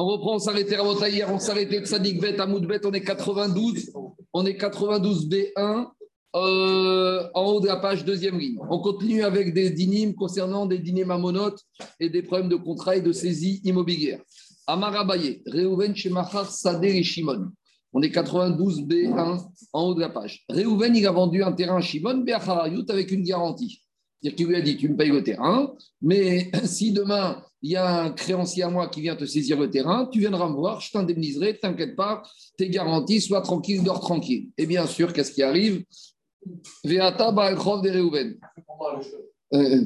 On reprend, on s'arrêtait à hier, on s'arrêtait de Sadik Bet à Moudbet, on est 92, on est 92 B1, euh, en haut de la page, deuxième ligne. On continue avec des dynimes concernant des dynimes mamonotes et des problèmes de contrat et de saisie immobilière. Amarabaye, Reuven Shemachar Sader et Shimon. On est 92 B1 en haut de la page. Reuven, il a vendu un terrain à Shimon, Be'acharayut, avec une garantie. C'est-à-dire qu'il lui a dit, tu me payes le terrain, mais si demain, il y a un créancier à moi qui vient te saisir le terrain, tu viendras me voir, je t'indemniserai, t'inquiète pas, t'es garanti, sois tranquille, dors tranquille. Et bien sûr, qu'est-ce qui arrive? Veata Ba'alchov de Reuven. Euh,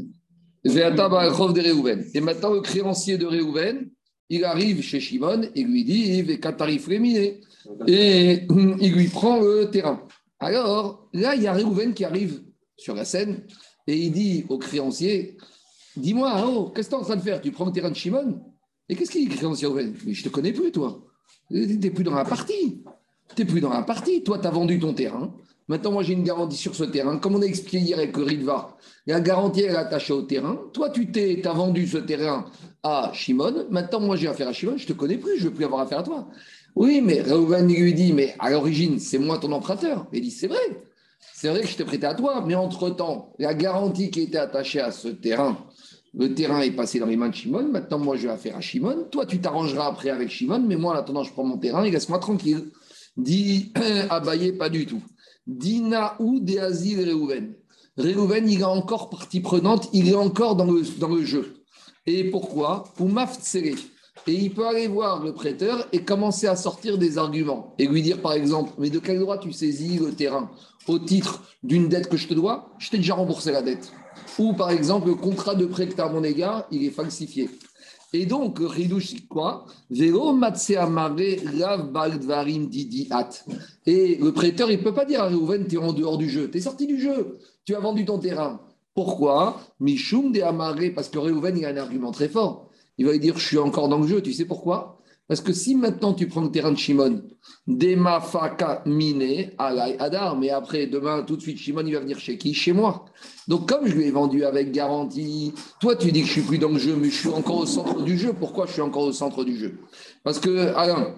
Veata Ba'alchov de Reuven. Et maintenant, le créancier de Reuven, il arrive chez Shimon et lui dit tarif réminé. Et il lui prend le terrain. Alors, là, il y a Reuven qui arrive sur la scène et il dit au créancier Dis-moi, oh, qu'est-ce que tu es en train de faire? Tu prends le terrain de Shimon? Et qu'est-ce qu'il dit, créancier Reuven Mais je te connais plus, toi. Tu n'es plus dans la partie. Tu n'es plus dans la partie. Toi, tu as vendu ton terrain. Maintenant, moi, j'ai une garantie sur ce terrain. Comme on a expliqué hier avec Ridva, la garantie est attachée au terrain. Toi, tu t'es, as vendu ce terrain à Shimon. Maintenant, moi, j'ai affaire à Shimon. Je ne te connais plus. Je ne veux plus avoir affaire à toi. Oui, mais Reuven lui dit, mais à l'origine, c'est moi ton emprunteur. Il dit, c'est vrai. C'est vrai que je t'ai prêté à toi. Mais entre-temps, la garantie qui était attachée à ce terrain, le terrain est passé dans les mains de Shimon. Maintenant, moi, je vais affaire à Shimon. Toi, tu t'arrangeras après avec Shimon. Mais moi, en attendant, je prends mon terrain et laisse-moi tranquille. Dit Abaye, pas du tout. Dina ou de Azil Reuven. Reuven, il est encore partie prenante, il est encore dans le, jeu. Et pourquoi? Pour Et il peut aller voir le prêteur et commencer à sortir des arguments. Et lui dire, par exemple, mais de quel droit tu saisis le terrain Au titre d'une dette que je te dois? Je t'ai déjà remboursé la dette. Ou par exemple, le contrat de prêt que tu as à mon égard, il est falsifié. Et donc, Ridouch, quoi? Vélo Didi. Et le prêteur, il ne peut pas dire à Réhouven, tu es en dehors du jeu. Tu es sorti du jeu. Tu as vendu ton terrain. Pourquoi? Mishum de Amaré, parce que Réhouven, il a un argument très fort. Il va lui dire, je suis encore dans le jeu. Tu sais pourquoi? Parce que si maintenant tu prends le terrain de Shimon, Dema Faka Mine, Alay Adar, mais après, demain, tout de suite, Shimon, il va venir chez qui? Chez moi. Donc, comme je lui ai vendu avec garantie, toi, tu dis que je suis plus dans le jeu, mais je suis encore au centre du jeu. Pourquoi je suis encore au centre du jeu? Parce que, Alain,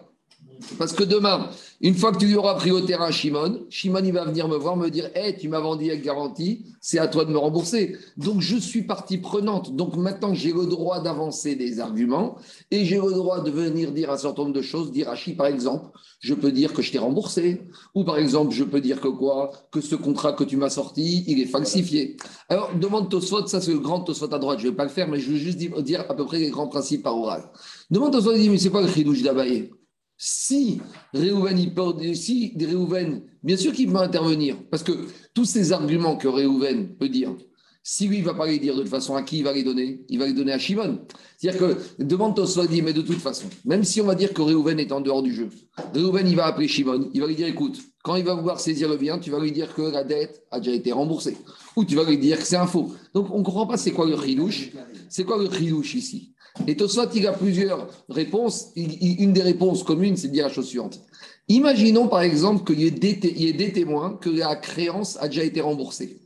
parce que demain, une fois que tu auras pris au terrain Shimon, Shimon, il va venir me voir, me dire Hé, tu m'as vendu avec garantie, c'est à toi de me rembourser. Donc, je suis partie prenante. Donc, maintenant, j'ai le droit d'avancer des arguments et j'ai le droit de venir dire un certain nombre de choses. Dire à Chi, par exemple, je peux dire que je t'ai remboursé. Ou, par exemple, je peux dire que quoi? Que ce contrat que tu m'as sorti, il est falsifié. Alors, demande Tosfot, ça c'est le grand Tosfot à droite. Je ne vais pas le faire, mais je veux juste dire à peu près les grands principes par oral. Demande Tosfot, dit Mais c'est quoi le chidouche si Réhouven, il si bien sûr qu'il va intervenir, parce que tous ces arguments que Réhouven peut dire, si lui, il ne va pas les dire de toute façon, à qui il va les donner? Il va les donner à Shimon. C'est-à-dire que, demande dit, mais de toute façon, même si on va dire que Réhouven est en dehors du jeu, Réhouven, il va appeler Shimon, il va lui dire, écoute, quand il va vouloir saisir le bien, tu vas lui dire que la dette a déjà été remboursée. Ou tu vas lui dire que c'est un faux. Donc, on ne comprend pas c'est quoi le ridouche. C'est quoi le ridouche ici? Et Tosfot, il a plusieurs réponses. une des réponses communes, c'est de dire la chose suivante. Imaginons par exemple qu'il y, ait des témoins que la créance a déjà été remboursée.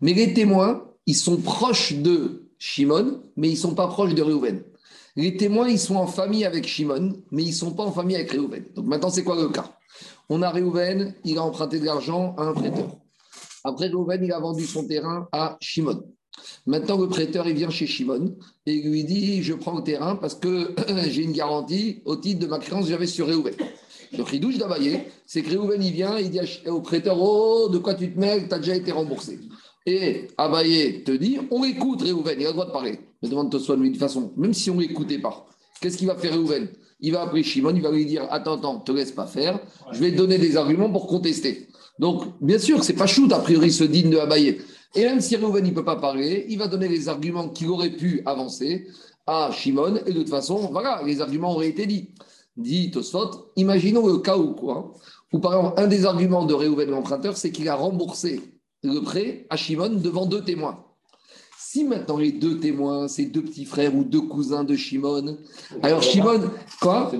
Mais les témoins, ils sont proches de Shimon, mais ils ne sont pas proches de Reuven. Les témoins, ils sont en famille avec Shimon, mais ils ne sont pas en famille avec Reuven. Donc maintenant, c'est quoi le cas? On a Reuven, il a emprunté de l'argent à un prêteur. Après, Reuven, il a vendu son terrain à Shimon. Maintenant, le prêteur, il vient chez Shimon et lui dit Je prends le terrain parce que j'ai une garantie au titre de ma créance j'avais sur Réhouven. Donc, il douche d'Abaye, c'est que Réhouven, il vient, il dit au prêteur Oh, de quoi tu te mêles? Tu as déjà été remboursé. Et Abaye te dit On écoute Réhouven, il a le droit de parler. Mais demande de toute façon, même si on ne l'écoutait pas, qu'est-ce qu'il va faire Réhouven? Il va appeler Shimon, il va lui dire Attends, attends, te laisse pas faire, je vais te donner des arguments pour contester. Donc, bien sûr, c'est pas shoot, a priori, ce digne de Abaye. Et même si Reuven ne peut pas parler, il va donner les arguments qu'il aurait pu avancer à Shimon. Et de toute façon, voilà, les arguments auraient été dits. Dit Tosfot, imaginons le cas où quoi Où par exemple, un des arguments de Reuven l'emprunteur, c'est qu'il a remboursé le prêt à Shimon devant deux témoins. Si maintenant les deux témoins, c'est deux petits frères ou deux cousins de Shimon, alors Shimon, quoi?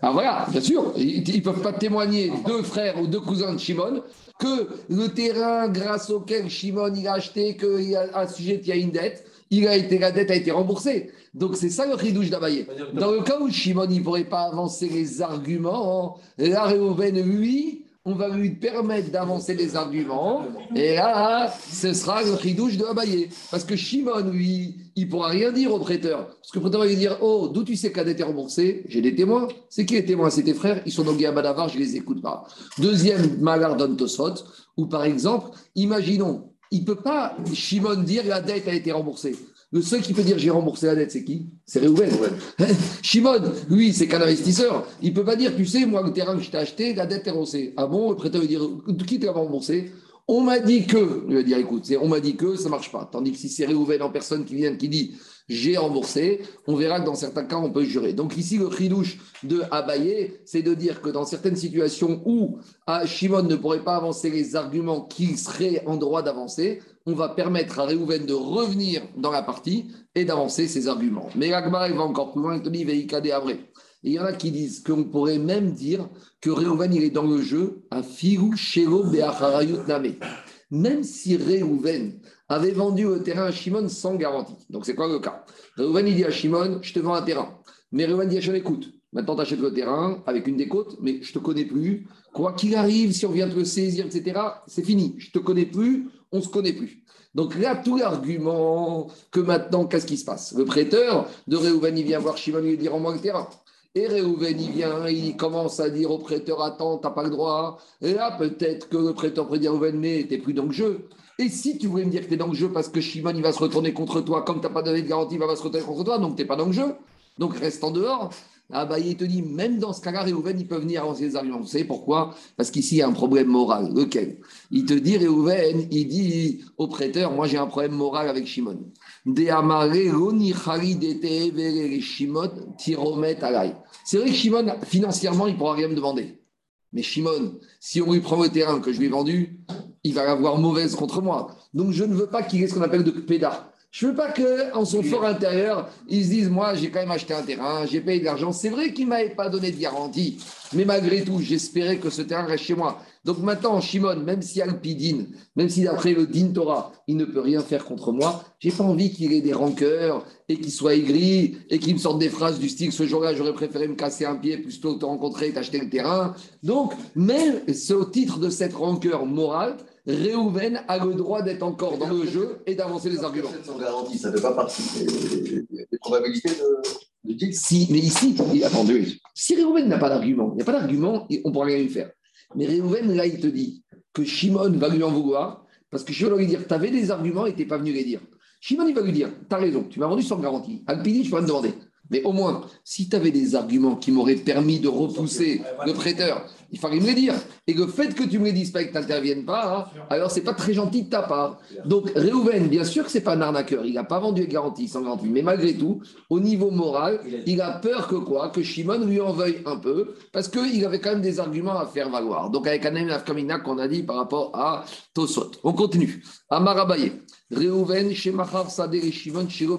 Ah voilà, bien sûr, ils ne peuvent pas témoigner deux frères ou deux cousins de Shimon que le terrain grâce auquel Shimon il a acheté, qu'il y a un sujet, il y a une dette, il a été, la dette a été remboursée. Donc c'est ça le ridouche d'Abaye. Dans le cas où Shimon ne pourrait pas avancer les arguments, là, Réhouven, lui, on va lui permettre d'avancer les arguments. Et là, ce sera le ridouche de Abaye. Parce que Shimon, lui, il pourra rien dire au prêteur. Parce que le prêteur va lui dire Oh, d'où tu sais que la dette est remboursée J'ai des témoins. C'est qui les témoins? C'est tes frères. Ils sont dans à Badavar, je ne les écoute pas. Deuxième malheur d'Antosot, où par exemple, imaginons, il ne peut pas, Shimon, dire la dette a été remboursée. Le seul qui peut dire j'ai remboursé la dette, c'est qui? C'est Réhouven. Shimon, lui, c'est qu'un investisseur. Il ne peut pas dire, tu sais, moi, le terrain que je t'ai acheté, la dette est remboursée. Ah bon? Le prêteur veut dire, qui t'a remboursé? On m'a dit que. Il va dire, écoute, on m'a dit que ça ne marche pas. Tandis que si c'est Réhouven en personne qui vient, qui dit j'ai remboursé, on verra que dans certains cas, on peut jurer. Donc ici, le cridouche de Abaye, c'est de dire que dans certaines situations où ah, Shimon ne pourrait pas avancer les arguments qui seraient en droit d'avancer, on va permettre à Réhouven de revenir dans la partie et d'avancer ses arguments. Mais l'Agmar, va encore plus loin, il te dit Et il y en a qui disent qu'on pourrait même dire que Réhouven, il est dans le jeu à Figu Shelo Name. Même si Réhouven avait vendu le terrain à Shimon sans garantie. Donc c'est quoi le cas? Réhouven, il dit à Shimon, je te vends un terrain. Mais Réhouven dit à Shimon, écoute, maintenant tu achètes le terrain avec une décote, mais je ne te connais plus. Quoi qu'il arrive, si on vient te le saisir, etc., c'est fini. Je ne te connais plus, on ne se connaît plus. Donc là, tout l'argument que maintenant, qu'est-ce qui se passe? Le prêteur de Réhouven, il vient voir Shimon lui dit Rends-moi le terrain. Et Réhouven, il vient, il commence à dire au prêteur Attends, tu n'as pas le droit. Et là, peut-être que le prêteur dire Réhouven, mais tu n'es plus dans le jeu. Et si tu voulais me dire que tu es dans le jeu parce que Shimon, il va se retourner contre toi, comme tu n'as pas donné de garantie, il va se retourner contre toi, donc tu n'es pas dans le jeu. Donc reste en dehors. Ah bah, il te dit, même dans ce cas-là, Réhouven, il peut venir avancer les arguments. Vous savez pourquoi? Parce qu'ici, il y a un problème moral. Lequel? Il te dit, Réhouven, il dit au prêteur, moi j'ai un problème moral avec Shimon. C'est vrai que Shimon, financièrement, il ne pourra rien me demander. Mais Shimon, si on lui prend le terrain que je lui ai vendu, il va avoir mauvaise contre moi. Donc je ne veux pas qu'il ait ce qu'on appelle de pédard. Je ne veux pas qu'en son fort intérieur, ils se disent Moi, j'ai quand même acheté un terrain, j'ai payé de l'argent. C'est vrai qu'il ne m'avait pas donné de garantie, mais malgré tout, j'espérais que ce terrain reste chez moi. Donc maintenant, Shimon, même si Alpidine, même si d'après le Din Torah, il ne peut rien faire contre moi, j'ai pas envie qu'il ait des rancœurs et qu'il soit aigri et qu'il me sorte des phrases du style Ce jour-là, j'aurais préféré me casser un pied plutôt que te rencontrer et t'acheter le terrain. Donc, même au titre de cette rancœur morale, Réhouven a le droit d'être encore dans le jeu et d'avancer les arguments. Sans garantie, ça ne fait pas partie des, probabilités de, de Si, mais ici, attendez, si Réhouven n'a pas d'argument, il n'y a pas d'argument, on ne pourra rien lui faire. Mais Réhouven, là, il te dit que Shimon va lui en vouloir parce que Shimon va lui dire Tu avais des arguments et tu n'es pas venu les dire. Shimon, il va lui dire Tu as raison, tu m'as vendu sans garantie. Alpini, je peux me demander. Mais au moins, si tu avais des arguments qui m'auraient permis de repousser le prêteur, il fallait me les dire. Et le fait que tu me les dises pas et que tu n'interviennes pas, hein, alors c'est pas très gentil de ta part. Donc Réhouven, bien sûr que c'est pas un arnaqueur, il n'a pas vendu garantie sans garantie, mais malgré tout, au niveau moral, il a peur que quoi? Que Shimon lui en veuille un peu, parce qu'il avait quand même des arguments à faire valoir. Donc avec Anem Afkamina qu'on a dit par rapport à Tosot. On continue. Amar Abaye. Réhouven, Shemachar, Sadeh et Shimon, Shiro,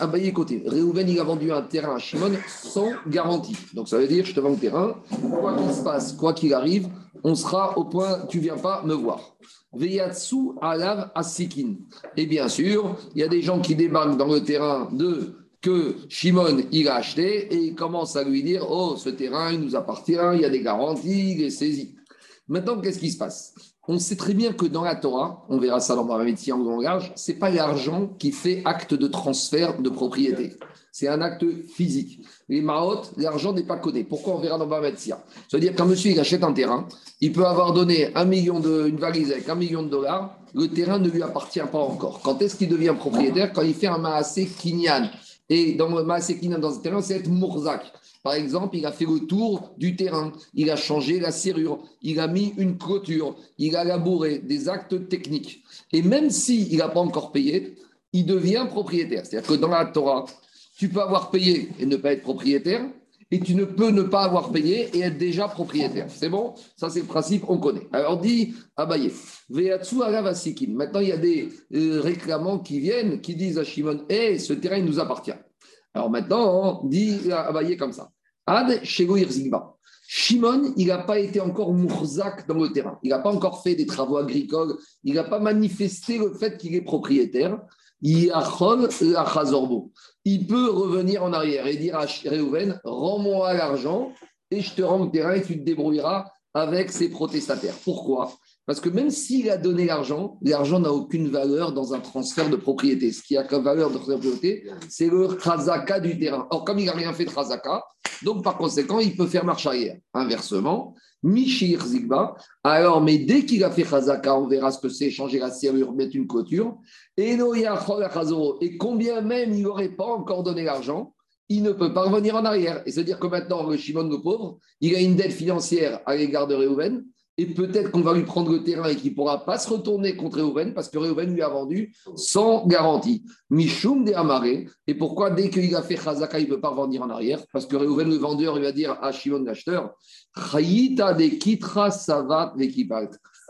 Abaye côté. Réhouven, il a vendu un terrain à Shimon sans garantie. Donc ça veut dire, je te vends le terrain, quoi qu'il se passe, quoi qu'il arrive, on sera au point, tu viens pas me voir. Veyatsu alav asikin. Et bien sûr, il y a des gens qui débarquent dans le terrain de que Shimon il a acheté et il commence à lui dire Oh, ce terrain, il nous appartient, il y a des garanties, il est saisi. Maintenant, qu'est-ce qui se passe? On sait très bien que dans la Torah, on verra ça dans ma métier en langage, ce n'est pas l'argent qui fait acte de transfert de propriété. C'est un acte physique. Les Maot, l'argent n'est pas codé. Pourquoi on verra dans Bametzia C'est-à-dire qu'un monsieur il achète un terrain, il peut avoir donné un million de, une valise avec un million de dollars, le terrain ne lui appartient pas encore. Quand est-ce qu'il devient propriétaire? Quand il fait un Maasé Kinyan. Et dans le Maasé Kinyan, dans ce terrain, c'est être Mourzak. Par exemple, il a fait le tour du terrain, il a changé la serrure, il a mis une clôture, il a labouré des actes techniques. Et même s'il n'a pas encore payé, il devient propriétaire. C'est-à-dire que dans la Torah, tu peux avoir payé et ne pas être propriétaire, et tu ne peux ne pas avoir payé et être déjà propriétaire. C'est bon? Ça, c'est le principe, on connaît. Alors, dit Abaye, Veatsu Aravasikin. Maintenant, il y a des euh, réclamants qui viennent, qui disent à Shimon, hé, ce terrain, il nous appartient. Alors maintenant, on dit Abaye comme ça. Ad Shegoir Zigba. Shimon, il n'a pas été encore mourzak dans le terrain. Il n'a pas encore fait des travaux agricoles. Il n'a pas manifesté le fait qu'il est propriétaire. il peut revenir en arrière et dire à Réhouven, rends-moi l'argent et je te rends le terrain et tu te débrouilleras avec ces protestataires. Pourquoi? Parce que même s'il a donné l'argent, l'argent n'a aucune valeur dans un transfert de propriété. Ce qui a comme valeur de propriété, c'est le khazaka du terrain. Or, comme il n'a rien fait de khazaka, donc par conséquent, il peut faire marche arrière. Inversement, Mishir Zigba. Alors, mais dès qu'il a fait Chazaka, on verra ce que c'est, changer la serrure, mettre une clôture. Et et combien même il n'aurait pas encore donné l'argent, il ne peut pas revenir en arrière. Et c'est-à-dire que maintenant, le Shimon, le pauvre, il a une dette financière à l'égard de Réhouven, et peut-être qu'on va lui prendre le terrain et qu'il ne pourra pas se retourner contre Reuven parce que Reuven lui a vendu sans garantie. Mishum de Amaré. Et pourquoi dès qu'il a fait Chazaka, il ne peut pas revenir en arrière? Parce que Reuven, le vendeur, il va dire à Shimon l'acheteur de Kitra Savat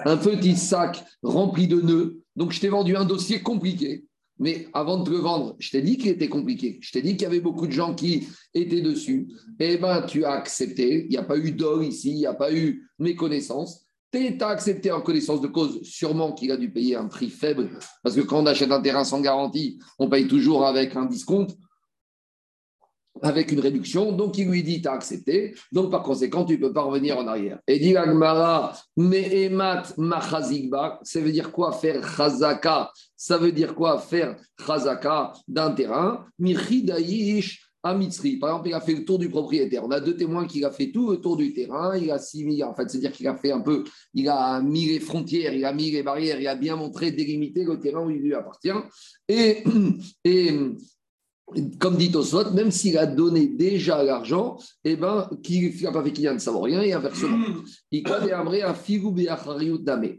Un petit sac rempli de nœuds. Donc je t'ai vendu un dossier compliqué. Mais avant de te le vendre, je t'ai dit qu'il était compliqué. Je t'ai dit qu'il y avait beaucoup de gens qui étaient dessus. Eh bien, tu as accepté. Il n'y a pas eu d'or ici, il n'y a pas eu méconnaissance. Tu as accepté en connaissance de cause, sûrement qu'il a dû payer un prix faible. Parce que quand on achète un terrain sans garantie, on paye toujours avec un discount avec une réduction. Donc, il lui dit, tu as accepté. Donc, par conséquent, tu ne peux pas revenir en arrière. Et dit Agmara, Mehemat Machazigba, ça veut dire quoi faire Chazaka Ça veut dire quoi faire Chazaka d'un terrain? Mirhidayish Amitzri. Par exemple, il a fait le tour du propriétaire. On a deux témoins qui a fait tout le tour du terrain. Il a en fait, c'est-à-dire qu'il a fait un peu, il a mis les frontières, il a mis les barrières, il a bien montré, délimité le terrain où il lui appartient. Comme dit Oswald, même s'il a donné déjà l'argent, eh ben, qui n'a pas fait qu'il ne savent rien, et inversement. Hmm.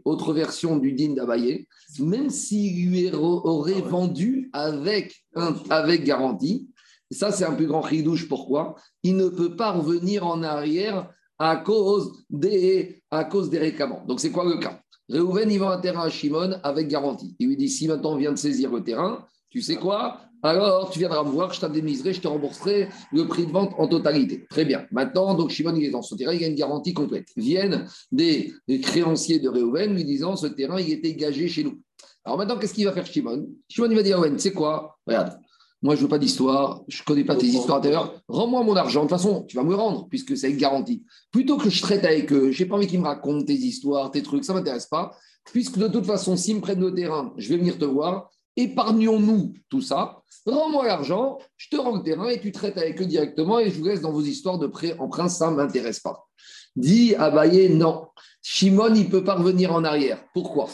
Autre version du din d'Abaye, même s'il lui aurait vendu avec, avec garantie, ça c'est un plus grand ridouche, pourquoi? Il ne peut pas revenir en arrière à cause des, à cause des réclamants. Donc c'est quoi le cas? Réhouven, il vend un terrain à Shimon avec garantie. Il lui dit, si maintenant on vient de saisir le terrain, tu sais quoi? Alors tu viendras me voir, je t'indemniserai, je te rembourserai le prix de vente en totalité. Très bien. Maintenant, donc Shimon, il est dans son terrain, il a une garantie complète. Viennent des, créanciers de Réhouven lui disant ce terrain, il était gagé chez nous. Alors maintenant, qu'est-ce qu'il va faire Shimon? Shimon, il va dire Réhouven, c'est quoi? Regarde, moi, je ne veux pas d'histoire, je ne connais pas tes histoires d'intérieur. Rends-moi mon argent. De toute façon, tu vas me le rendre, puisque c'est une garantie. Plutôt que je traite avec eux, je n'ai pas envie qu'ils me racontent tes histoires, tes trucs, ça ne m'intéresse pas. Puisque de toute façon, s'ils me prennent le terrain, je vais venir te voir épargnons-nous tout ça, rends-moi l'argent, je te rends le terrain et tu traites avec eux directement et je vous laisse dans vos histoires de prêt en prince, ça ne m'intéresse pas. Dit Abaye, non. Shimon, il peut pas revenir en arrière. Pourquoi?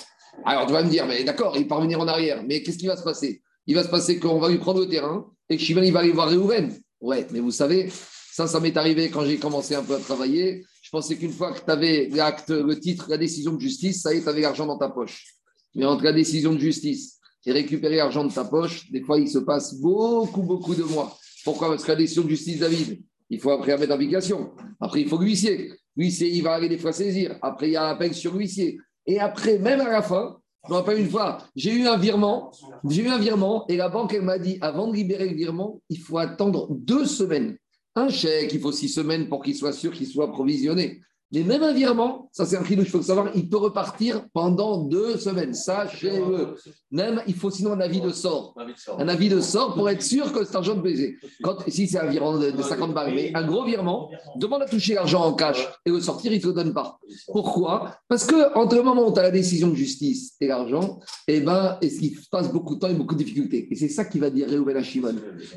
Alors tu vas me dire, mais d'accord, il peut revenir en arrière, mais qu'est-ce qui va se passer? Il va se passer qu'on va lui prendre le terrain et que Shimon, il va aller voir Réhouven. Ouais, mais vous savez, ça, ça m'est arrivé quand j'ai commencé un peu à travailler. Je pensais qu'une fois que tu avais l'acte, le titre, la décision de justice, ça y est, tu avais l'argent dans ta poche. Mais entre la décision de justice et récupérer l'argent de ta poche, des fois, il se passe beaucoup, beaucoup de mois. Pourquoi? Parce que la décision de justice David, il faut après mettre d'application. Après, il faut l'huissier. L'huissier, il va aller des fois saisir. Après, il y a appel sur l'huissier. Et après, même à la fin, je me rappelle une fois, j'ai eu un virement, j'ai eu un virement, et la banque, elle m'a dit, avant de libérer le virement, il faut attendre deux semaines. Un chèque, il faut six semaines pour qu'il soit sûr qu'il soit provisionné. Mais même un virement, ça c'est un cri il faut savoir, il peut repartir pendant deux semaines. Sachez-le. Même, il faut sinon un avis de sort. Un avis de sort pour être sûr que cet argent de baiser. Quand, si c'est un virement de, 50 balles, mais un gros virement, demande à toucher l'argent en cash et le sortir, il ne te le donne pas. Pourquoi? Parce que entre le moment où tu as la décision de justice et l'argent, eh ben, il se passe beaucoup de temps et beaucoup de difficultés. Et c'est ça qui va dire Réhouven à Shimon.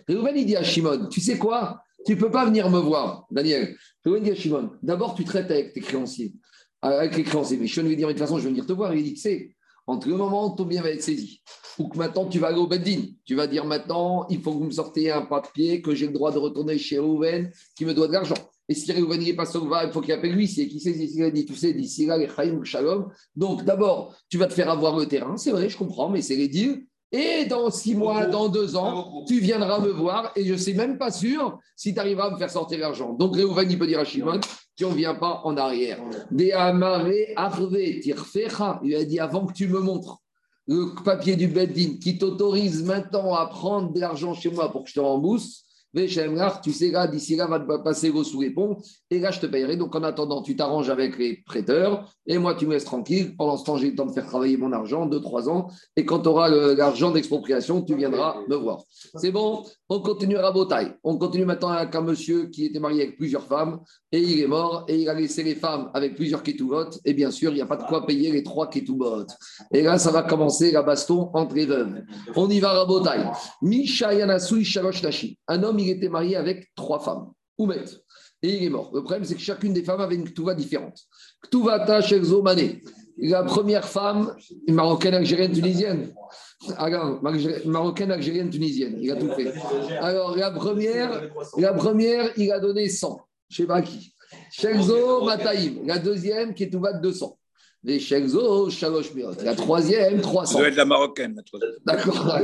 Réhouven, il dit à Shimon, tu sais quoi? Tu ne peux pas venir me voir, Daniel. Je vais Shimon, d'abord tu traites avec tes créanciers. Avec les créanciers. Mais Shimon lui dire, de toute façon, je vais venir te voir. il dit, c'est entre le moment où ton bien va être saisi, ou que maintenant tu vas aller au Beddin, tu vas dire maintenant, il faut que vous me sortiez un papier que j'ai le droit de retourner chez Rouven qui me doit de l'argent. Et si Rouven n'est pas sauvé, il faut qu'il appelle lui, c'est qui sait, il dit, tu sais, d'ici là, les Chaim Shalom. Donc d'abord, tu vas te faire avoir le terrain, c'est vrai, je comprends, mais c'est les deals. Et dans six mois, dans deux ans, tu viendras me voir et je ne sais même pas sûr si tu arriveras à me faire sortir l'argent. Donc Réhouven, il peut dire à Shimon, tu ne viens pas en arrière. Il a dit avant que tu me montres le papier du Beddin qui t'autorise maintenant à prendre de l'argent chez moi pour que je te rembourse, tu sais, là, d'ici là, va passer l'eau sous les ponts, et là, je te payerai. Donc, en attendant, tu t'arranges avec les prêteurs, et moi, tu me laisses tranquille. Pendant ce temps, j'ai le temps de faire travailler mon argent, 2-3 ans, et quand tu auras l'argent d'expropriation, tu viendras me voir. C'est bon? On continue à Rabotaille. On continue maintenant avec un monsieur qui était marié avec plusieurs femmes, et il est mort, et il a laissé les femmes avec plusieurs ketubot, et bien sûr, il n'y a pas de quoi payer les trois ketubot. Et là, ça va commencer la baston entre les veuves. On y va, Shalosh Nashi. Un homme, il était marié avec trois femmes. Oumet. Et il est mort. Le problème, c'est que chacune des femmes avait une ktuva différente. Ktuvata Shekzo Mané. La première femme, une marocaine, algérienne, tunisienne. Alors, marocaine, algérienne, tunisienne. Il a tout fait. Alors, la première, la première il a donné 100. Je ne sais pas qui. Shekzo Mataïm. La deuxième, qui est de 200. Les Shekzo, Shalosh La troisième, 300. Ça doit être la marocaine, la troisième. D'accord.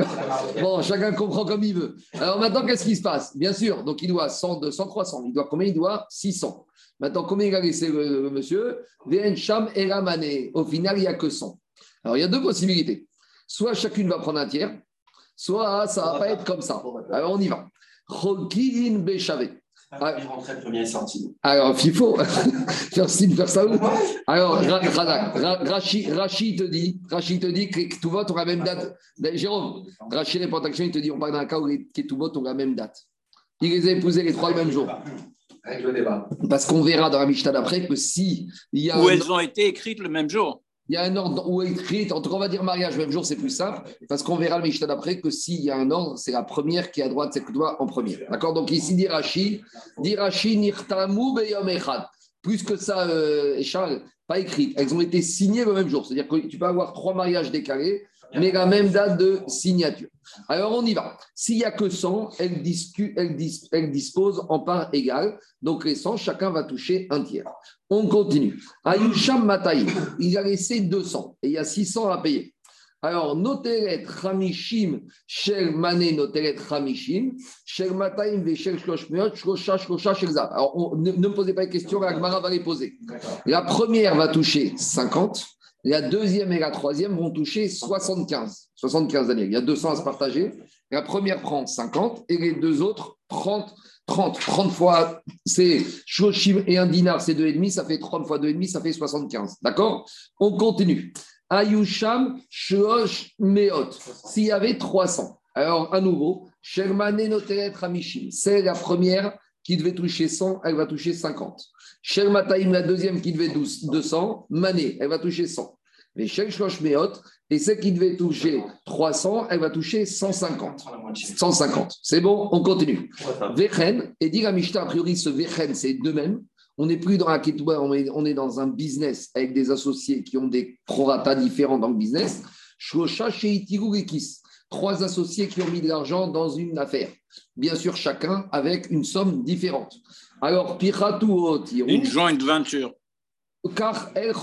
Bon, chacun comprend comme il veut. Alors maintenant, qu'est-ce qui se passe? Bien sûr, donc il doit 100, 200, 300. Il doit combien? Il doit 600. Maintenant, combien il a laissé le, monsieur? Vn Sham et Ramane. Au final, il n'y a que 100. Alors, il y a deux possibilités. Soit chacune va prendre un tiers, soit ça ne va pas être comme ça. Alors, on y va. Ah, alors, il faut faire faire ça Alors, Rachid, te dit, Rachid te dit que tout vote ont la même date. Ben, Jérôme, Rachid à il te dit on parle d'un cas où les tout vote ont la même date. Il les a épousés les trois le même jour. Avec le débat. Parce qu'on verra dans la Mishnah d'après que si il y a. Où elles ont été écrites le même jour il y a un ordre où écrit, en tout cas, on va dire mariage le même jour, c'est plus simple, parce qu'on verra le Mishnah d'après que s'il y a un ordre, c'est la première qui a droit de cette doigt en premier. D'accord? Donc ici, Dirachi, Dirachi nirtamu beyom echad. Plus que ça, euh, Charles, pas écrit. Elles ont été signées le même jour. C'est-à-dire que tu peux avoir trois mariages décalés, mais la même date de signature. Alors on y va. S'il n'y a que 100, elle, dispose en part égale. Donc les 100, chacun va toucher un tiers. On continue. Ayusham Mataï, il a laissé 200 et il y a 600 à payer. Alors, Noteret Hamishim, Shel Mané Noteret Hamishim, Shel Mataim Veshel Shloshmeot, Shlosha Shlosha. Alors, ne, me posez pas de questions, Agmara va les poser. La première va toucher 50, la deuxième et la troisième vont toucher 75. 75 années. Il y a 200 à se partager. La première prend 50 et les deux autres 30. 30, 30 fois, c'est Shoshim et un dinar, c'est 2,5, ça fait 30 fois 2,5, ça fait 75. D'accord? On continue. Ayusham, Shosh, Meot. S'il y avait 300. Alors, à nouveau, Shermane Noteret Ramishim. C'est la première qui devait toucher 100, elle va toucher 50. Shermataim, la deuxième qui devait 200, Mané, elle va toucher 100. Mais Shel Meot, et celle qui devait toucher 300, elle va toucher 150. 150. C'est bon, on continue. Vechen, et dit la Mishnah, a priori, ce Vechen, c'est de même. On n'est plus dans la Ketouba, on est, dans un business avec des associés qui ont des prorata différents dans le business. Shosha Ekis. Trois associés qui ont mis de l'argent dans une affaire. Bien sûr, chacun avec une somme différente. Alors, Piratou Une joint venture. Car El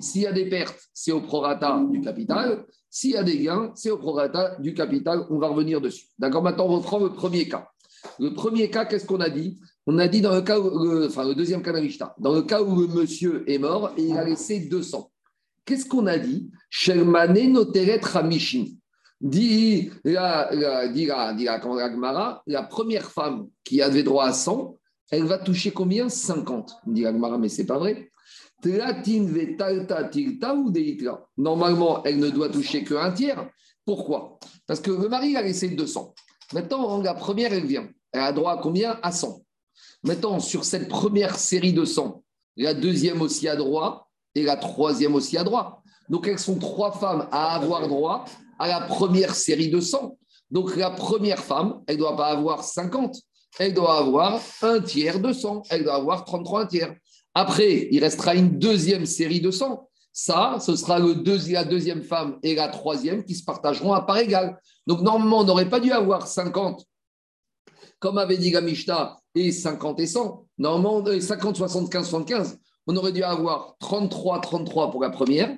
s'il y a des pertes, c'est au prorata du capital. S'il y a des gains, c'est au prorata du capital. On va revenir dessus. D'accord Maintenant, on reprend le premier cas. Le premier cas, qu'est-ce qu'on a dit? On a dit dans le cas, où, enfin le deuxième cas d'Arishta, dans le cas où le monsieur est mort et il a laissé 200. Qu'est-ce qu'on a dit? Shermane noteret Hamishin. Dit la, la, la, première femme qui avait droit à 100, elle va toucher combien? 50. Dit la mais c'est pas vrai. Normalement, elle ne doit toucher qu'un tiers. Pourquoi? Parce que le mari a laissé 200. Maintenant, la première, elle vient. Elle a droit à combien? À 100. Maintenant, sur cette première série de 100, la deuxième aussi a droit et la troisième aussi a droit. Donc, elles sont trois femmes à avoir droit à la première série de 100. Donc, la première femme, elle ne doit pas avoir 50. Elle doit avoir un tiers de 100. Elle doit avoir 33 tiers. Après, il restera une deuxième série de 100. Ça, ce sera la deuxième femme et la troisième qui se partageront à part égale. Donc, normalement, on n'aurait pas dû avoir 50, comme avait dit Gamishta, et 50 et 100. Normalement, 50, 75, 75. On aurait dû avoir 33, 33 pour la première,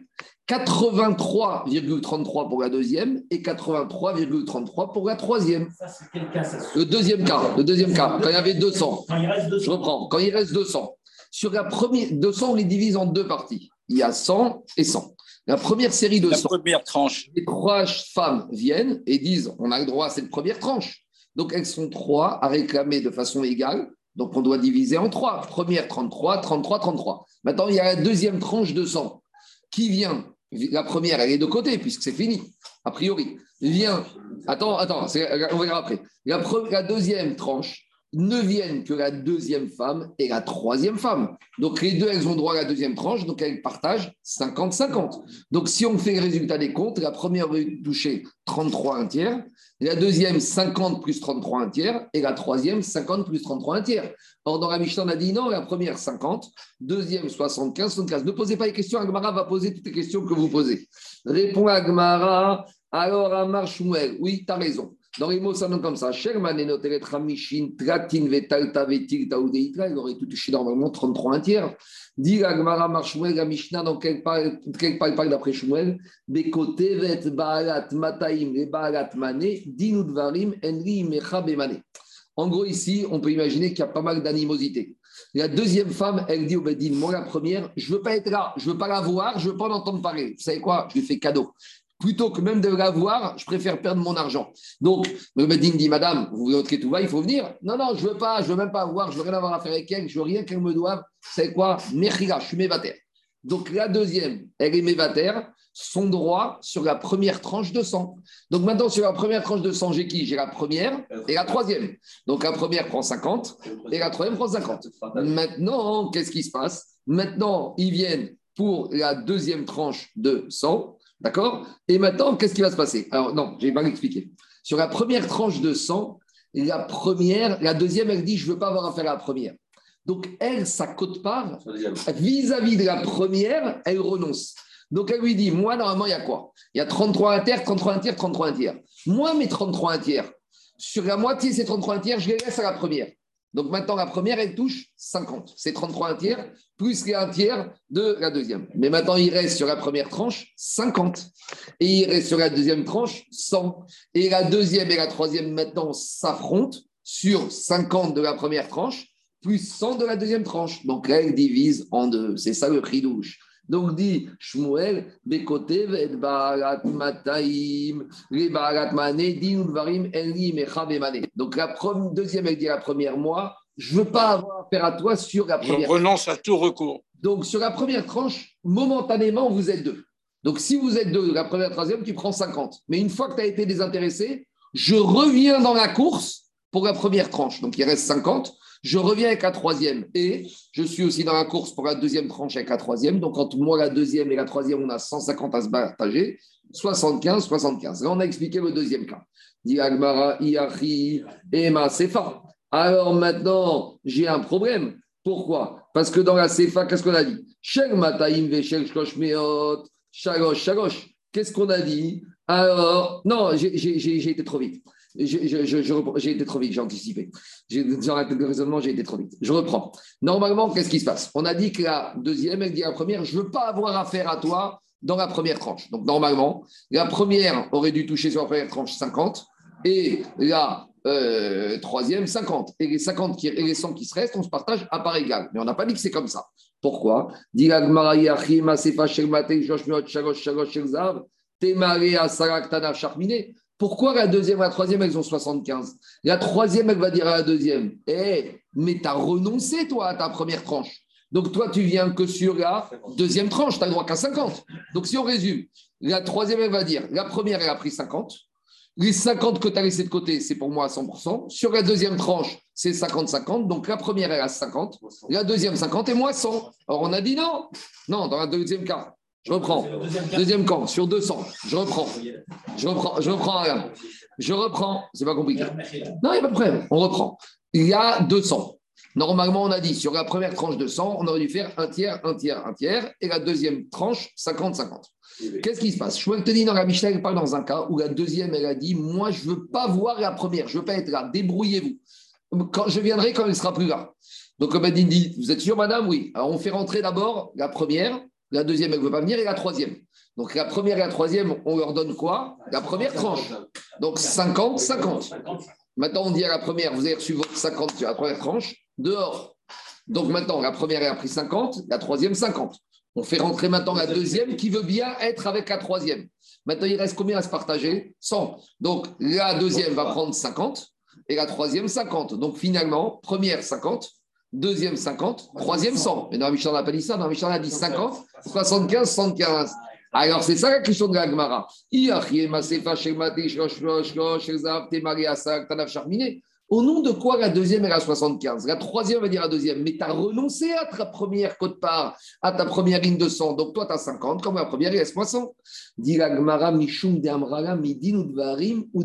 83,33 pour la deuxième et 83,33 pour la troisième. Ça, c'est quel cas Le deuxième cas. Le deuxième cas, quand il y avait 200. Quand il reste 200. Je reprends. Quand il reste 200. Sur la première, 200, on les divise en deux parties. Il y a 100 et 100. La première série de la première tranche. Les trois femmes viennent et disent on a le droit à cette première tranche. Donc elles sont trois à réclamer de façon égale. Donc on doit diviser en trois. Première 33, 33, 33. Maintenant, il y a la deuxième tranche de 100 qui vient. La première, elle est de côté puisque c'est fini, a priori. Vient. Attends, attends, on verra après. La, deuxième tranche, ne viennent que la deuxième femme et la troisième femme. Donc les deux, elles ont droit à la deuxième tranche, donc elles partagent 50-50. Donc si on fait le résultat des comptes, la première toucher 33 un tiers, la deuxième 50 plus 33 un tiers, et la troisième 50 plus 33 un tiers. Or dans la Mishnah, on a dit non, la première 50, deuxième 75, 75. Ne posez pas les questions, Agmara va poser toutes les questions que vous posez. Répond Agmara, alors Amar Shmuel, oui, tu as raison. Dans les mots, ça donne comme ça. Sherman et Noteret Ramishin, Tratin Vetalta Vetil Taoudeitra, il aurait tout touché normalement 33 un tiers. Dit Agmara Marshmuel, la Mishnah, dans quel parle, parle d'après Shmuel? Bekotevet Baalat Mataim, les Baalat Mane, Dinudvarim, Enri Mecha Bemane. En gros, ici, on peut imaginer qu'il y a pas mal d'animosité. La deuxième femme, elle dit au Bedin, moi la première, je ne veux pas être là, je ne veux pas la voir, je ne veux pas l'entendre parler. Vous savez quoi? Je lui fais cadeau plutôt que même de la voir, je préfère perdre mon argent. Donc, le dit, Madame, vous voulez tout va, il faut venir. Non, non, je ne veux pas, je veux même pas voir, je veux rien avoir à faire avec elle, je ne veux rien qu'elle me doive. C'est quoi? Mechila, je suis mévataire. Donc, la deuxième, elle est mévataire, son droit sur la première tranche de sang. Donc, maintenant, sur la première tranche de sang, j'ai qui? J'ai la première et la troisième. Donc, la première prend 50 et la troisième prend 50. Maintenant, qu'est-ce qui se passe? Maintenant, ils viennent pour la deuxième tranche de sang D'accord? Et maintenant, qu'est-ce qui va se passer? Alors, non, je vais pas l'expliquer. Sur la première tranche de sang, la première, la deuxième, elle dit Je ne veux pas avoir affaire à la première. Donc, elle, sa cote-part, vis-à-vis de la première, elle renonce. Donc, elle lui dit Moi, normalement, il y a quoi? Il y a 33 un tiers, 33 un tiers, 33 un tiers. Moi, mes 33 un tiers, sur la moitié, ces 33 un tiers, je les laisse à la première. Donc maintenant, la première, elle touche 50. C'est 33 un tiers, plus les un tiers de la deuxième. Mais maintenant, il reste sur la première tranche 50. Et il reste sur la deuxième tranche 100. Et la deuxième et la troisième, maintenant, s'affrontent sur 50 de la première tranche, plus 100 de la deuxième tranche. Donc là, elle divise en deux. C'est ça le prix douche. Donc dit Shmuel, Bekote Barat Mataim, les Barat Mane, Dinudvarim, Enli. Donc la deuxième, elle dit la première, moi, je ne veux pas avoir affaire à toi sur la première. Je renonce à tout recours. Donc sur la première tranche, momentanément, vous êtes deux. Donc si vous êtes deux, la première, troisième, tu prends 50. Mais une fois que tu as été désintéressé, je reviens dans la course pour la première tranche. Donc il reste 50. Je reviens avec la troisième et je suis aussi dans la course pour la deuxième tranche avec la troisième. Donc, entre moi, la deuxième et la troisième, on a 150 à se partager. 75, 75. Là, on a expliqué le deuxième cas. Sefa. Alors maintenant, j'ai un problème. Pourquoi? Parce que dans la Sefa, qu'est-ce qu'on a dit? Qu'est-ce qu'on a dit? Alors, non, j'ai été trop vite. J'ai été trop vite, j'ai anticipé. Dans le raisonnement, j'ai été trop vite. Je reprends. Normalement, qu'est-ce qui se passe? On a dit que la deuxième, elle dit à la première, je ne veux pas avoir affaire à toi dans la première tranche. Donc, normalement, la première aurait dû toucher sur la première tranche 50 et la euh, troisième 50. Et les 50 qui, et les 100 qui se restent, on se partage à part égale. Mais on n'a pas dit que c'est comme ça. Pourquoi? Pourquoi la deuxième et la troisième, elles ont 75 La troisième, elle va dire à la deuxième Eh, mais tu as renoncé, toi, à ta première tranche. Donc, toi, tu viens que sur la deuxième tranche, tu n'as droit qu'à 50. Donc, si on résume, la troisième, elle va dire La première, elle a pris 50. Les 50 que tu as laissé de côté, c'est pour moi à 100%. Sur la deuxième tranche, c'est 50-50. Donc, la première, elle a 50. La deuxième, 50 et moi 100. Alors, on a dit non. Non, dans la deuxième cas. Je reprends. Deuxième camp, sur 200. Je reprends. Je reprends. Je reprends. Je reprends. C'est pas compliqué. Non, il n'y a pas de problème. On reprend. Il y a 200. Normalement, on a dit sur la première tranche de 100, on aurait dû faire un tiers, un tiers, un tiers. Et la deuxième tranche, 50-50. Qu'est-ce qui se passe? Je te dire dans la Mishnah, elle parle dans un cas où la deuxième, elle a dit Moi, je ne veux pas voir la première. Je ne veux pas être là. Débrouillez-vous. Je viendrai quand elle sera plus là. Donc, elle dit Vous êtes sûr, madame? Oui. Alors, on fait rentrer d'abord la première la deuxième, elle ne veut pas venir, et la troisième. Donc la première et la troisième, on leur donne quoi? La première tranche. Donc 50, 50. Maintenant, on dit à la première, vous avez reçu votre 50 sur la première tranche, dehors. Donc maintenant, la première, a pris 50, la troisième, 50. On fait rentrer maintenant la deuxième qui veut bien être avec la troisième. Maintenant, il reste combien à se partager? 100. Donc la deuxième va prendre 50 et la troisième 50. Donc finalement, première 50, deuxième 50, troisième 100. Mais dans la Mishnah, on n'a pas dit ça. Dans la Mishnah, on a dit 50, 75, 75. Alors, c'est ça la question de la Gemara. Au nom de quoi la deuxième est à 75 La troisième va dire la deuxième. Mais tu as renoncé à ta première côte part, à ta première ligne de 100. Donc, toi, tu as 50. Comme la première, il reste 100. Dit la Gemara, Mishum de Amrala, Midin ou Dvarim ou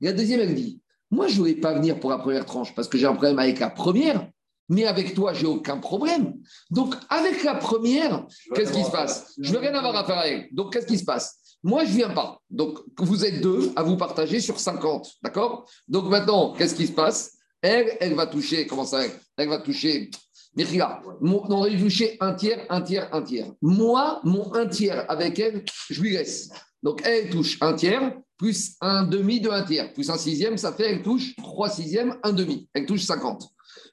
La deuxième, elle dit Moi, je ne voulais pas venir pour la première tranche parce que j'ai un problème avec la première. Mais avec toi, j'ai aucun problème. Donc, avec la première, qu'est-ce qui se passe? Je ne veux rien avoir à faire avec. Donc, qu'est-ce qui se passe? Moi, je ne viens pas. Donc, vous êtes deux à vous partager sur 50. D'accord? Donc, maintenant, qu'est-ce qui se passe? Elle, elle va toucher, comment ça Elle va toucher. Là, on va lui toucher un tiers, un tiers, un tiers. Moi, mon un tiers avec elle, je lui laisse. Donc, elle touche un tiers, plus un demi de un tiers, plus un sixième, ça fait, elle touche trois sixièmes, un demi. Elle touche 50.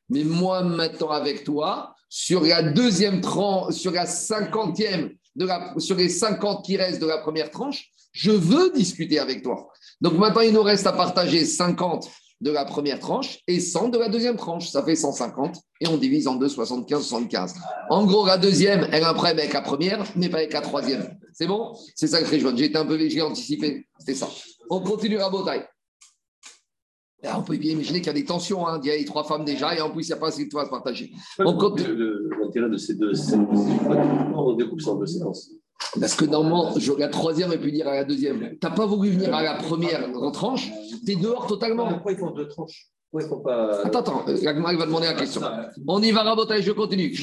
Mais moi, maintenant, avec toi, sur la deuxième tranche, sur la cinquantième, de la, sur les 50 qui restent de la première tranche, je veux discuter avec toi. Donc maintenant, il nous reste à partager 50 de la première tranche et 100 de la deuxième tranche. Ça fait 150 et on divise en deux, 75, 75. En gros, la deuxième, elle a un problème avec la première, mais pas avec la troisième. C'est bon? C'est ça que je J'ai été un peu j'ai anticipé. C'était ça. On continue à bataille. Ah, on peut bien imaginer qu'il y a des tensions. Hein. Il y a les trois femmes déjà, et en plus, il n'y a pas assez de toi à se partager. L'intérêt de ces deux séances, on découpe ça en deux séances. Parce que normalement, la troisième et pu dire à la deuxième. Tu n'as pas voulu venir à la première en tranche, tu es dehors totalement. Pourquoi ils font deux tranches? Pas... Attends, attends, la va demander la question. On y va, rabotage, je continue.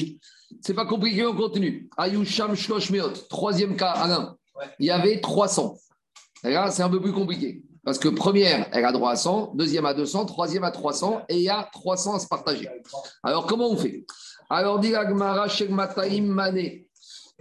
C'est pas compliqué, on continue. Ayusham Shloshmeot, troisième cas, Alain. Il y avait 300. là, c'est un peu plus compliqué. Parce que première, elle a droit à 100, deuxième à 200, troisième à 300, et il y a 300 à se partager. Alors, comment on fait? Alors, dit Agmara Shegmataim Mané.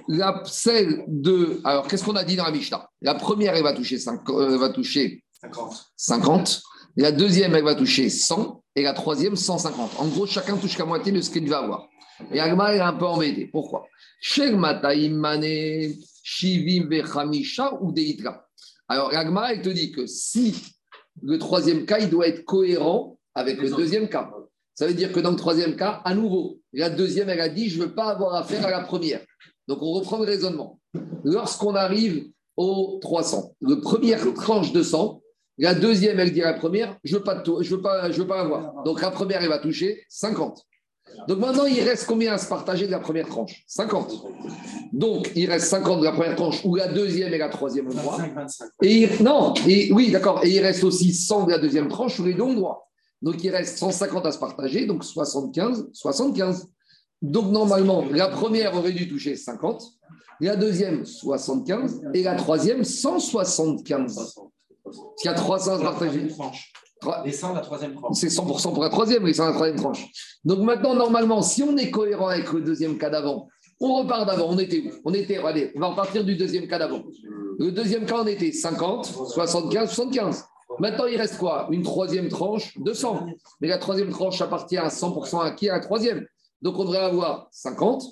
La celle de. Alors, qu'est-ce qu'on a dit dans la Mishnah? La première, elle va toucher, 5, euh, va toucher 50. 50. La deuxième, elle va toucher 100. Et la troisième, 150. En gros, chacun touche qu'à moitié de ce qu'il va avoir. Et Agmara est un peu embêté. Pourquoi? Ou alors, Ragma, elle te dit que si le troisième cas, il doit être cohérent avec le deuxième cas. Ça veut dire que dans le troisième cas, à nouveau, la deuxième, elle a dit je ne veux pas avoir affaire à la première. Donc, on reprend le raisonnement. Lorsqu'on arrive au 300, le première tranche de 100, la deuxième, elle dit à la première je ne veux, pas, je veux, pas, je veux pas avoir. Donc, la première, elle va toucher 50. Donc maintenant, il reste combien à se partager de la première tranche? 50. Donc, il reste 50 de la première tranche, ou la deuxième et la troisième ont droit. Et non, et, oui, d'accord. Et il reste aussi 100 de la deuxième tranche, où les deux ont droit. Donc, il reste 150 à se partager, donc 75, 75. Donc, normalement, la première aurait dû toucher 50, la deuxième 75, et la troisième 175. Parce qu'il y a 300 à se partager. Les 100 la troisième tranche. C'est 100% pour la troisième, les 100 la troisième tranche. Donc maintenant, normalement, si on est cohérent avec le deuxième cas d'avant, on repart d'avant. On était où? On était, allez, on va repartir du deuxième cas d'avant. Le deuxième cas, on était 50, 75, 75. Maintenant, il reste quoi? Une troisième tranche de 100. Mais la troisième tranche appartient à 100% à qui À la troisième. Donc, on devrait avoir 50,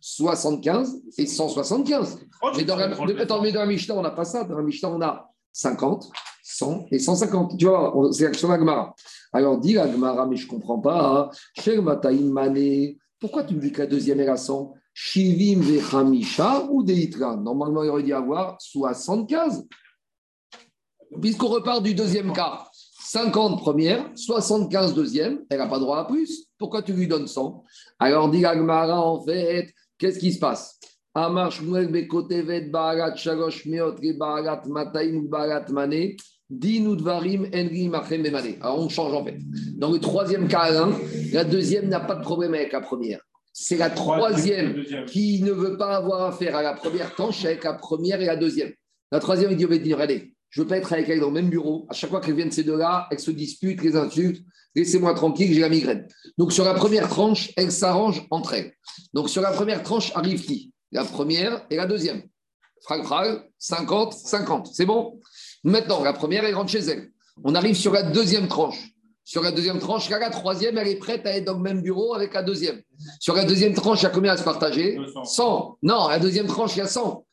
75 et 175. Mais dans, la, attends, mais dans la Mishnah, on n'a pas ça. Dans la Mishnah, on a 50, 100 et 150. Tu vois, c'est l'action d'Agmara. Alors, dit l'Agmara, mais je ne comprends pas. Hein. Pourquoi tu me dis que la deuxième est à 100 Shivim vechamisha ou deitra Normalement, il aurait dû avoir 75. Puisqu'on repart du deuxième cas, 50 première, 75 deuxième, elle n'a pas droit à plus. Pourquoi tu lui donnes 100 Alors, dit l'Agmara, en fait, qu'est-ce qui se passe? Alors, on change en fait. Dans le troisième cas, la deuxième n'a pas de problème avec la première. C'est la troisième qui ne veut pas avoir affaire à la première tranche avec la première et la deuxième. La troisième, il dit, dire, je veux pas être avec elle dans le même bureau. À chaque fois qu'elle vient de ces deux-là, elles se disputent, les insultent. Laissez-moi tranquille, j'ai la migraine. Donc, sur la première tranche, elles s'arrangent entre elles. Donc, sur la première tranche, arrive qui? La première et la deuxième. Frag, frag, 50, 50. C'est bon? Maintenant, la première, elle rentre chez elle. On arrive sur la deuxième tranche. Sur la deuxième tranche, la troisième, elle est prête à être dans le même bureau avec la deuxième. Sur la deuxième tranche, il y a combien à se partager? 100. Non, la deuxième tranche, il y a 100.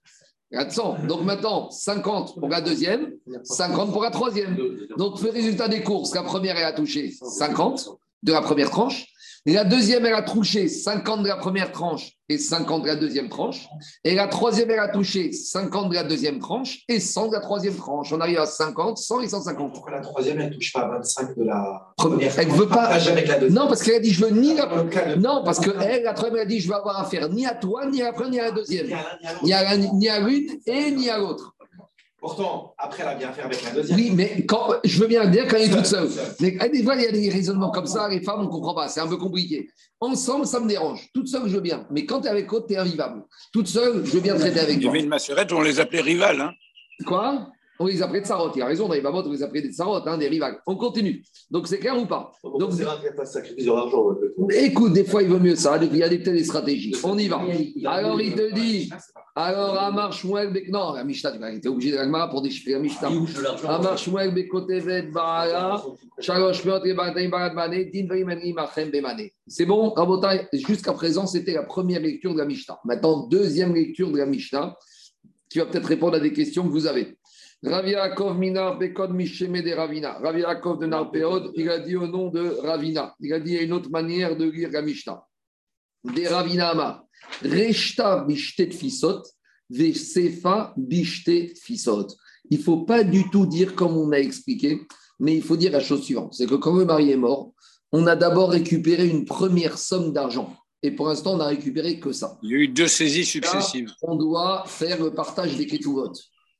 Il y a 100. Donc maintenant, 50 pour la deuxième, 50 pour la troisième. Donc, le résultat des courses, la première, elle a touché 50 de la première tranche. La deuxième, elle a touché 50 de la première tranche et 50 de la deuxième tranche. Et la troisième, elle a touché 50 de la deuxième tranche et 100 de la troisième tranche. On arrive à 50, 100 et 150. Pourquoi la troisième, elle ne touche pas 25 de la première Elle ne veut pas. Avec la deuxième. Non, parce qu'elle a dit je veux ni la. Non, parce que elle, la troisième, elle a dit je veux avoir affaire ni à toi, ni à la première, ni à la deuxième. Ni à ni à l'une et ni à l'autre. Pourtant, après, elle a bien fait avec la deuxième. Oui, mais quand, je veux bien dire quand elle est toute seule. Mais des fois, il y a des raisonnements comme ça, les femmes, on ne comprend pas, c'est un peu compliqué. Ensemble, ça me dérange. Toute seule, je veux bien. Mais quand tu es avec l'autre, tu es invivable. Toute seule, je veux bien traiter avec toi. Il y une massurette, on les appelait rivales. Hein. Quoi? On les appelait de Sarot. Il a raison, dans les babottes, on les appelait des Sarot, hein, des rivales. On continue. Donc, c'est clair ou pas Donc, c'est de l'argent. Écoute, des fois, il vaut mieux ça. Il y a des, des stratégies. On y va. Alors, il te dit alors, Amar Shmuel Bek. Non, la Mishnah, tu été obligé de la pour déchiffrer la Mishnah. Amar Shmuel Bekotevet Baala, Shalosh Meot Bataim Barat Bane, Din Vayimani Machem Bemane. C'est bon, Rabotai, jusqu'à présent, c'était la première lecture de la Mishnah. Maintenant, deuxième lecture de la Mishnah, qui va peut-être répondre à des questions que vous avez. Rav Yaakov Minar Bekod Misheme de Ravina. Rav Yaakov de Narpeod, il a dit au nom de Ravina. Il a dit une autre manière de lire la Mishnah. De Ravina Amar. Reshta bishtet fisot, vesefa bishtet fisot. Il ne faut pas du tout dire comme on a expliqué, mais il faut dire la chose suivante c'est que quand le mari est mort, on a d'abord récupéré une première somme d'argent. Et pour l'instant, on n'a récupéré que ça. Il y a eu deux saisies successives. on doit faire le partage des ketuvot.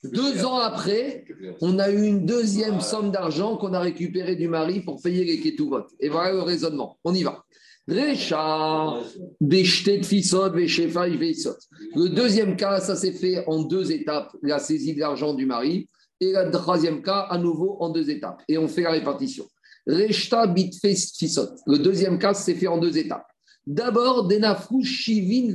Deux ans après, on a eu une deuxième somme d'argent qu'on a récupérée du mari pour payer les ketuvot. Et voilà le raisonnement. On y va. Le deuxième cas, ça s'est fait en deux étapes, la saisie de l'argent du mari. Et le troisième cas, à nouveau, en deux étapes. Et on fait la répartition. Le deuxième cas, s'est fait en deux étapes. D'abord, Shivin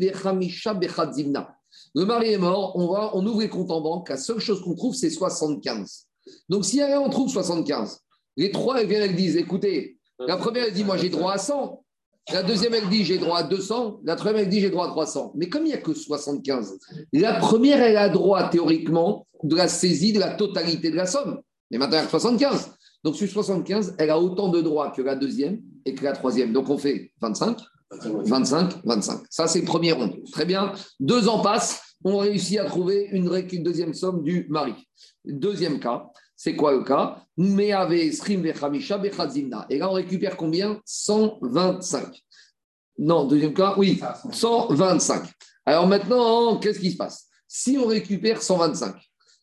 Le mari est mort, on, va, on ouvre les comptes en banque. La seule chose qu'on trouve, c'est 75. Donc, si on trouve 75, les trois, elles viennent, elles disent écoutez, la première, elle dit moi, j'ai droit à 100. La deuxième, elle dit j'ai droit à 200. La troisième, elle dit j'ai droit à 300. Mais comme il n'y a que 75, la première, elle a droit théoriquement de la saisie de la totalité de la somme. Mais maintenant, y a 75. Donc sur 75, elle a autant de droits que la deuxième et que la troisième. Donc on fait 25, 25, 25. Ça, c'est le premier rond. Très bien. Deux ans passent. On réussit à trouver une deuxième somme du mari. Deuxième cas, c'est quoi le cas? Et là, on récupère combien? 125. Non, deuxième cas, oui, 125. Alors maintenant, qu'est-ce qui se passe? Si on récupère 125,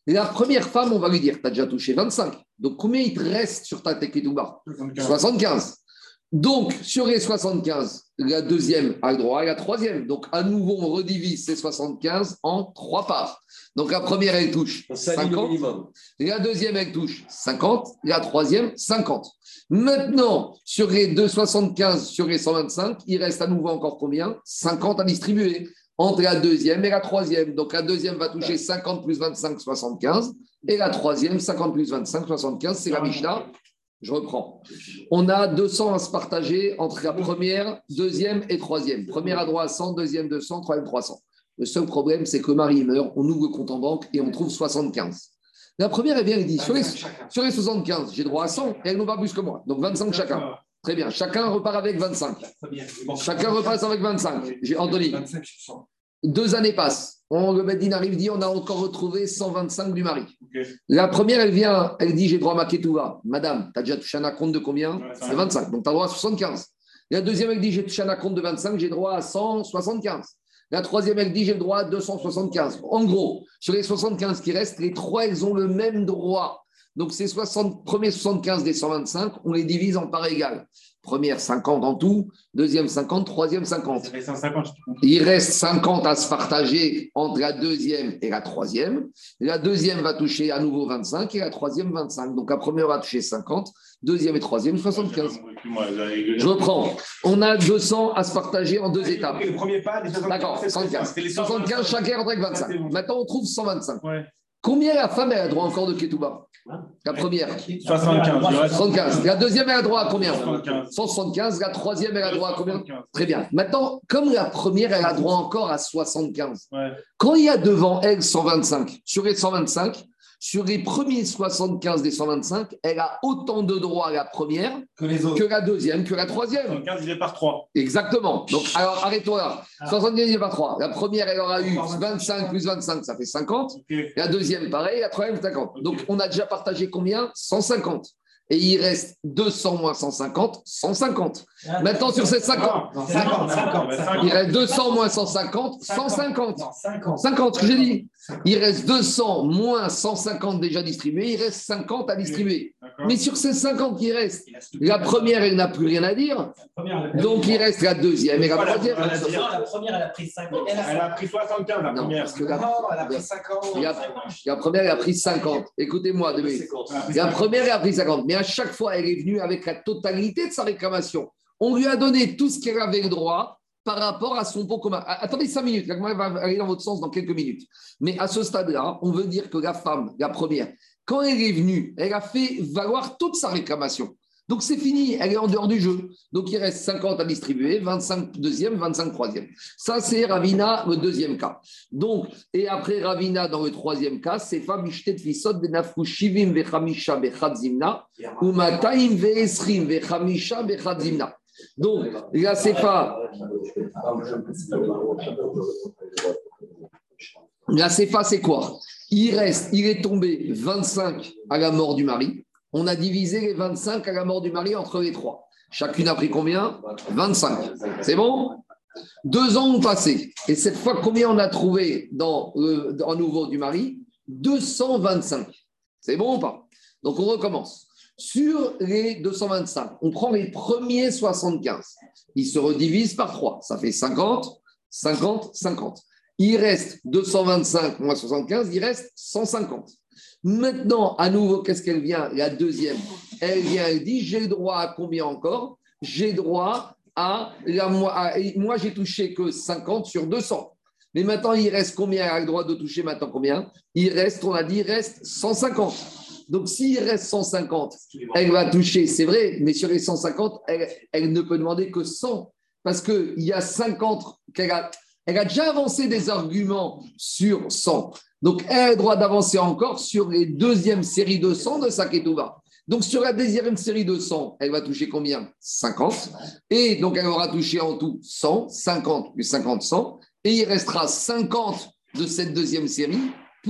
la première femme, on va lui dire, tu as déjà touché 25. Donc combien il te reste sur ta bas 75. Donc, sur les 75, la deuxième a le droit à la troisième. Donc, à nouveau, on redivise ces 75 en trois parts. Donc, la première, elle touche 50. La deuxième, elle touche 50. La troisième, 50. Maintenant, sur les 275, sur les 125, il reste à nouveau encore combien? 50 à distribuer entre la deuxième et la troisième. Donc, la deuxième va toucher 50 plus 25, 75. Et la troisième, 50 plus 25, 75. C'est la Mishnah. Je reprends. On a 200 à se partager entre la première, deuxième et troisième. Première à droite 100, deuxième 200, troisième 300. Le seul problème, c'est que Marie meurt, on ouvre le compte en banque et on trouve 75. La première, elle vient, elle dit sur les, 75, j'ai droit à 100 et elle n'en pas plus que moi. Donc 25 chacun. Très bien. Chacun repart avec 25. Chacun repart avec 25. J'ai Anthony. Deux années passent. On, le Bedin arrive, dit on a encore retrouvé 125 du mari. La première, elle vient, elle dit j'ai droit à ma ketouva. Madame, tu as déjà touché un compte de combien C'est 25. Donc tu as droit à 75. La deuxième, elle dit j'ai touché un compte de 25, j'ai droit à 175. La troisième, elle dit j'ai le droit à 275. En gros, sur les 75 qui restent, les trois, elles ont le même droit. Donc ces 60, premiers 75 des 125, on les divise en parts égales. Première 50 en tout, deuxième 50, troisième 50. Il reste 50 à se partager entre la deuxième et la troisième. La deuxième va toucher à nouveau 25 et la troisième 25. Donc la première va toucher 50, deuxième et troisième 75. Je reprends. On a 200 à se partager en deux étapes. Le premier pas, D'accord, 75. 75, chacun avec 25. Maintenant, on trouve 125. Combien la femme elle a droit encore de Ketouba? La première 75. il reste 75. La deuxième elle a droit à combien? 75. 175. La troisième elle a droit à combien? 75. Très bien. Maintenant, comme la première elle a droit encore à 75, Ouais. quand il y a devant elle 125, sur les 125, sur les premiers 75 des 125, elle a autant de droits à la première Que les autres. que la deuxième, que la troisième. 75 divisé par 3. Exactement. Donc, alors arrête-toi là. Ah. 70 divisé par 3. La première, elle aura eu 25 plus 25, ça fait 50. Ok. La deuxième, pareil. La troisième, 50. Donc, on a déjà partagé combien? 150. Et il reste 200 moins 150, 150. Maintenant, sur ces 50, Non, 50, 50. il reste 200 moins 150, 150. Non, 50. 50, ce que j'ai dit. Il reste 200 moins 150 déjà distribués. Il reste 50 à distribuer. Mais sur ces 50 qui restent, la première, elle n'a plus rien à dire. Première, Donc, il reste la deuxième et la troisième. la première, elle a pris 50. Elle Elle a pris 75 la Non, première. parce que la, Non, elle a pris 50. Il y a- la première, elle a pris 50. Écoutez-moi, La 50. première, elle a pris 50. Mais à chaque fois, elle est venue avec la totalité de sa réclamation. On lui a donné tout ce qu'elle avait le droit par rapport à son pot commun. Attendez 5 minutes, la va aller dans votre sens dans quelques minutes. Mais à ce stade-là, on veut dire que la femme, la première, quand elle est venue, elle a fait valoir toute sa réclamation. Donc c'est fini, elle est en dehors du jeu. Donc il reste 50 à distribuer, 25 deuxième, 25 troisième. Ça c'est Ravina, le deuxième cas. Donc, et après Ravina, dans le troisième cas, c'est femme ishtet fisot benafku shivim vechamisha bechadzimna, ou mataim veesrim vechamisha bechadzimna. Donc, la CFA, la CFA c'est quoi? Il reste, il est tombé 25 à la mort du mari. On a divisé les 25 à la mort du mari entre les trois. Chacune a pris combien? 25. C'est bon? Deux ans ont passé. Et cette fois, combien on a trouvé dans le, dans nouveau du mari? 225. C'est bon ou pas? Donc, on recommence. Sur les 225, on prend les premiers 75. Ils se redivisent par 3. Ça fait 50, 50, 50. Il reste 225 moins 75, il reste 150. Maintenant, à nouveau, qu'est-ce qu'elle vient? La deuxième. Elle vient, elle dit, j'ai droit à combien encore? J'ai droit à, la, à- moi, j'ai touché que 50 sur 200. Mais maintenant, il reste combien? Elle a le droit de toucher maintenant combien? Il reste, on a dit, il reste 150. Donc, s'il reste 150, elle va toucher, c'est vrai, mais sur les 150, elle, elle ne peut demander que 100. Parce qu'il y a 50 qu'elle a. Elle a déjà avancé des arguments sur 100. Donc, elle a le droit d'avancer encore sur les deuxièmes séries de 100 de Saketouba. Donc, sur la deuxième série de 100, elle va toucher combien? 50. Et donc, elle aura touché en tout 100, 50 plus 50, 100. Et il restera 50 de cette deuxième série,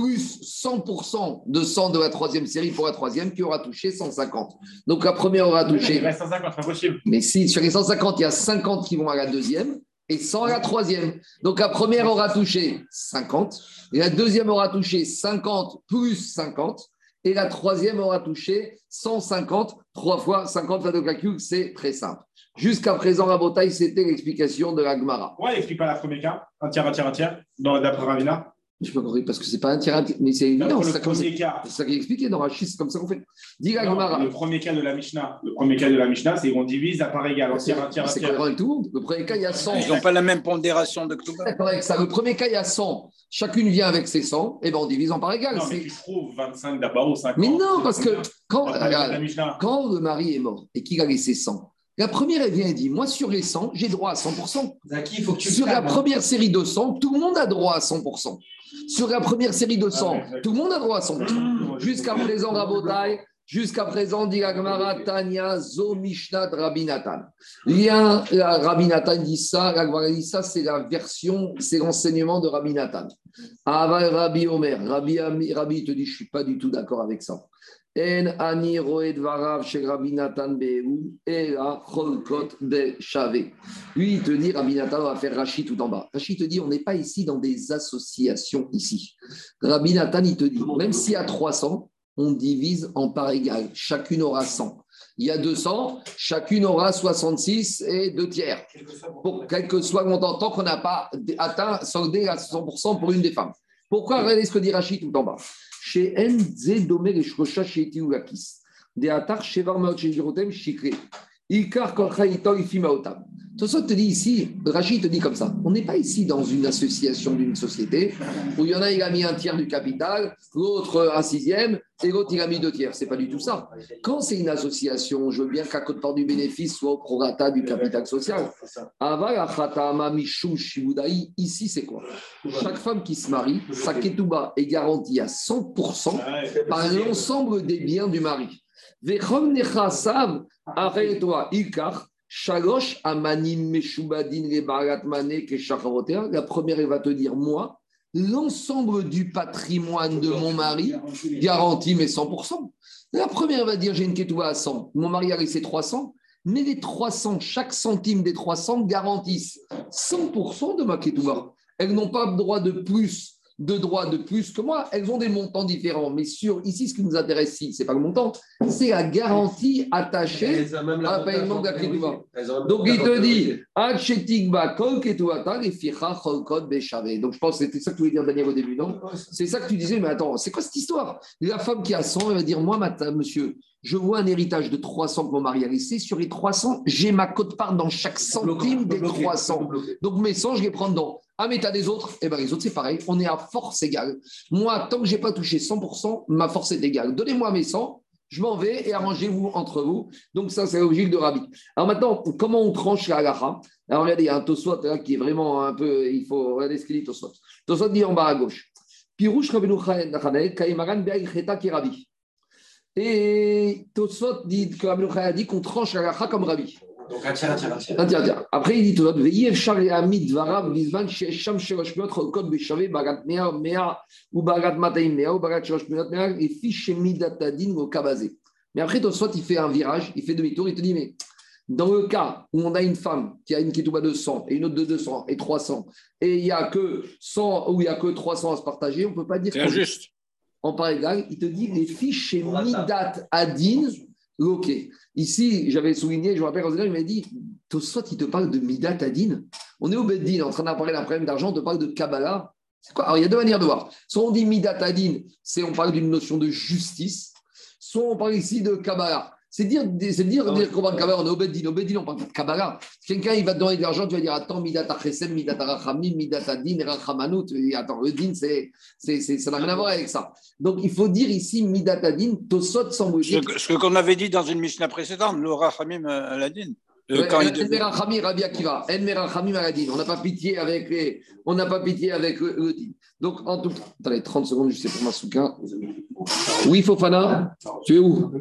plus 100% de 100 de la troisième série pour la troisième, qui aura touché 150. Donc, la première aura touché Il reste 150, c'est impossible. mais si sur les 150, il y a 50 qui vont à la deuxième et 100 à la troisième. Donc la première aura touché 50, et la deuxième aura touché 50 plus 50, et la troisième aura touché 150, 3 fois 50 fois de calcul, c'est très simple. Jusqu'à présent, la bataille, c'était l'explication de la Gemara. Pourquoi il n'explique pas la premier cas Un tiers, un tiers, un tiers, dans- d'après Ravina? Je peux compris parce que c'est pas un tirage, mais c'est Non, évident. C'est le ça, cas. c'est ça qui est expliqué dans Rachid, c'est comme ça qu'on fait. Dis Non, Gemara. le premier cas de la Mishnah, le premier cas de la Mishnah, c'est qu'on divise à part égale, C'est un cohérent avec tout le monde. Le premier cas, il y a 100. Ils n'ont pas la même pondération de Ktouba. Ça. Le premier cas, il y a 100. Chacune vient avec ses 100, et ben on divise en part égale. Non, mais tu trouves 25 d'abord ou 50. Mais non, parce que quand le mari est mort et qu'il a laissé 100, la première, elle vient et dit Moi, sur les 100, j'ai droit à 100%. Zaki, il faut que tu Sur la hein. première série de 100, tout le monde a droit à 100%. Sur la première série de 100, Ah tout le monde a droit à 100%. Jusqu'à présent, Rabotai, jusqu'à présent, dit la Tanya, Zo, la Rabbi Nathan dit ça, la dit ça, c'est la version, c'est l'enseignement de Rabbi Nathan. Aval Rabbi Omer, Rabbi, Rabbi te dit, je ne suis pas du tout d'accord avec ça. En ani roed varav chez Rabbi Nathan be'u, et la cholkot be shavé. Lui, il te dit, Rabbi Nathan va faire Rachid tout en bas. Rachid te dit, on n'est pas ici dans des associations ici. Rabbi Nathan, il te dit, même s'il y a 300, on divise en parts égales. Chacune aura 100. Il y a 200, chacune aura 66 et 2 tiers. Pour quel que soit le montant, tant qu'on n'a pas atteint, soldé à 100% pour une des femmes. Pourquoi Regardez ce que dit Rachid tout en bas? Chez Nze Domer et Shrosha chez Etiulakis. De Atar Shevar Maot chez Jirotem Shikre. Ikar Ifimaotam. Tosot te dit ici, Rachid te dit comme ça, on n'est pas ici dans une association d'une société où il y en a, il a mis un tiers du capital, l'autre un sixième, et l'autre il a mis deux tiers. C'est pas du tout ça. Quand c'est une association, je veux bien qu'à côté part du bénéfice soit au prorata du capital social. Ici, c'est quoi? Chaque femme qui se marie, sa ketouba est garantie à 100% par l'ensemble des biens du mari. Arrête-toi, ikar, shalosh amanim meshubadin le barat mane ke shacharotea. La première, elle va te dire, moi, l'ensemble du patrimoine de mon mari garantit mes 100%. La première va dire, j'ai une ketouba à 100. Mon mari a laissé 300. Mais les 300, chaque centime des 300 garantissent 100% de ma ketouba. Elles n'ont pas droit de plus de droits de plus que moi, elles ont des montants différents. Mais sur ici, ce qui nous intéresse ici, ce n'est pas le montant, c'est la garantie attachée à un paiement ketouba. Donc il te dit. Donc je pense que c'était ça que tu voulais dire, Daniel, au début, non C'est ça que tu disais, mais attends, c'est quoi cette histoire? La femme qui a 100, elle va dire, moi, monsieur, je vois un héritage de 300 que mon mari a laissé. Sur les 300, j'ai ma cote-part dans chaque centime des 300. Donc mes 100, je les prends dedans. Ah, mais t'as des autres Eh bien, les autres, c'est pareil. On est à force égale. Moi, tant que je n'ai pas touché 100%, ma force est égale. Donnez-moi mes 100, je m'en vais et arrangez-vous entre vous. Donc, ça, c'est logique de Rabbi. Alors maintenant, comment on tranche la halacha? Alors, regardez, il y a un Toswat là qui est vraiment un peu. Il faut regarder ce qu'il dit, Toswat. Toswat dit en bas à gauche. Pirouche Kaimaran. Et Tosfot dit que dit qu'on tranche la lacha comme Rabbi. Donc un tiers, un tiers, un tiers. Un tiers, un tiers. Après, il dit Tosfot, Veillez Char et Amid Varav Vizvan Shesham Sherosh Miot Cholkot Beshave Barat Mea Mea ou Barat Mataim Mea ou Barat Sherosh Miot Mea et Fiche Midatadin au Kabazé. Mais après, Tosfot, il fait un virage, il fait demi-tour, il te dit Mais dans le cas où on a une femme qui a une ketouba de 100 et une autre de 200 et 300, et il n'y a que 100 ou il n'y a que 300 à se partager, on ne peut pas dire C'est injuste. en part égale, il te dit les fiches chez Midat Adin Ok. Ici, j'avais souligné, je me rappelle quand il m'a dit Tosfot, il te parle de Midat Adin. On est au Beddin, en train parler d'un problème d'argent, on te parle de Kabbalah. C'est quoi? Alors, il y a deux manières de voir. Soit on dit Midat Adin, c'est on parle d'une notion de justice, soit on parle ici de Kabbalah. C'est dire, c'est dire, dire qu'on parle de Kabbalah, on est Beddin, on parle pas de Kabbalah. Quelqu'un, il va te donner de l'argent, tu vas dire Attends, Midat Achesem, Midat Arachamim, Midat Adin, Rachamanut. Attends, le din, c'est, c'est, c'est- ça n'a rien à voir avec ça. Donc, il faut dire ici Midat Adin, Tosot sans Ce que- ce qu'on avait dit dans une Mishnah précédente, le Rachamim. Euh, quand il devait- Enmerachamim Aladin. On n'a pas pitié avec les, on n'a pas pitié avec le, din. Donc, en tout attendez, 30 secondes, je sais pour ma. Oui, Fofana, tu es où?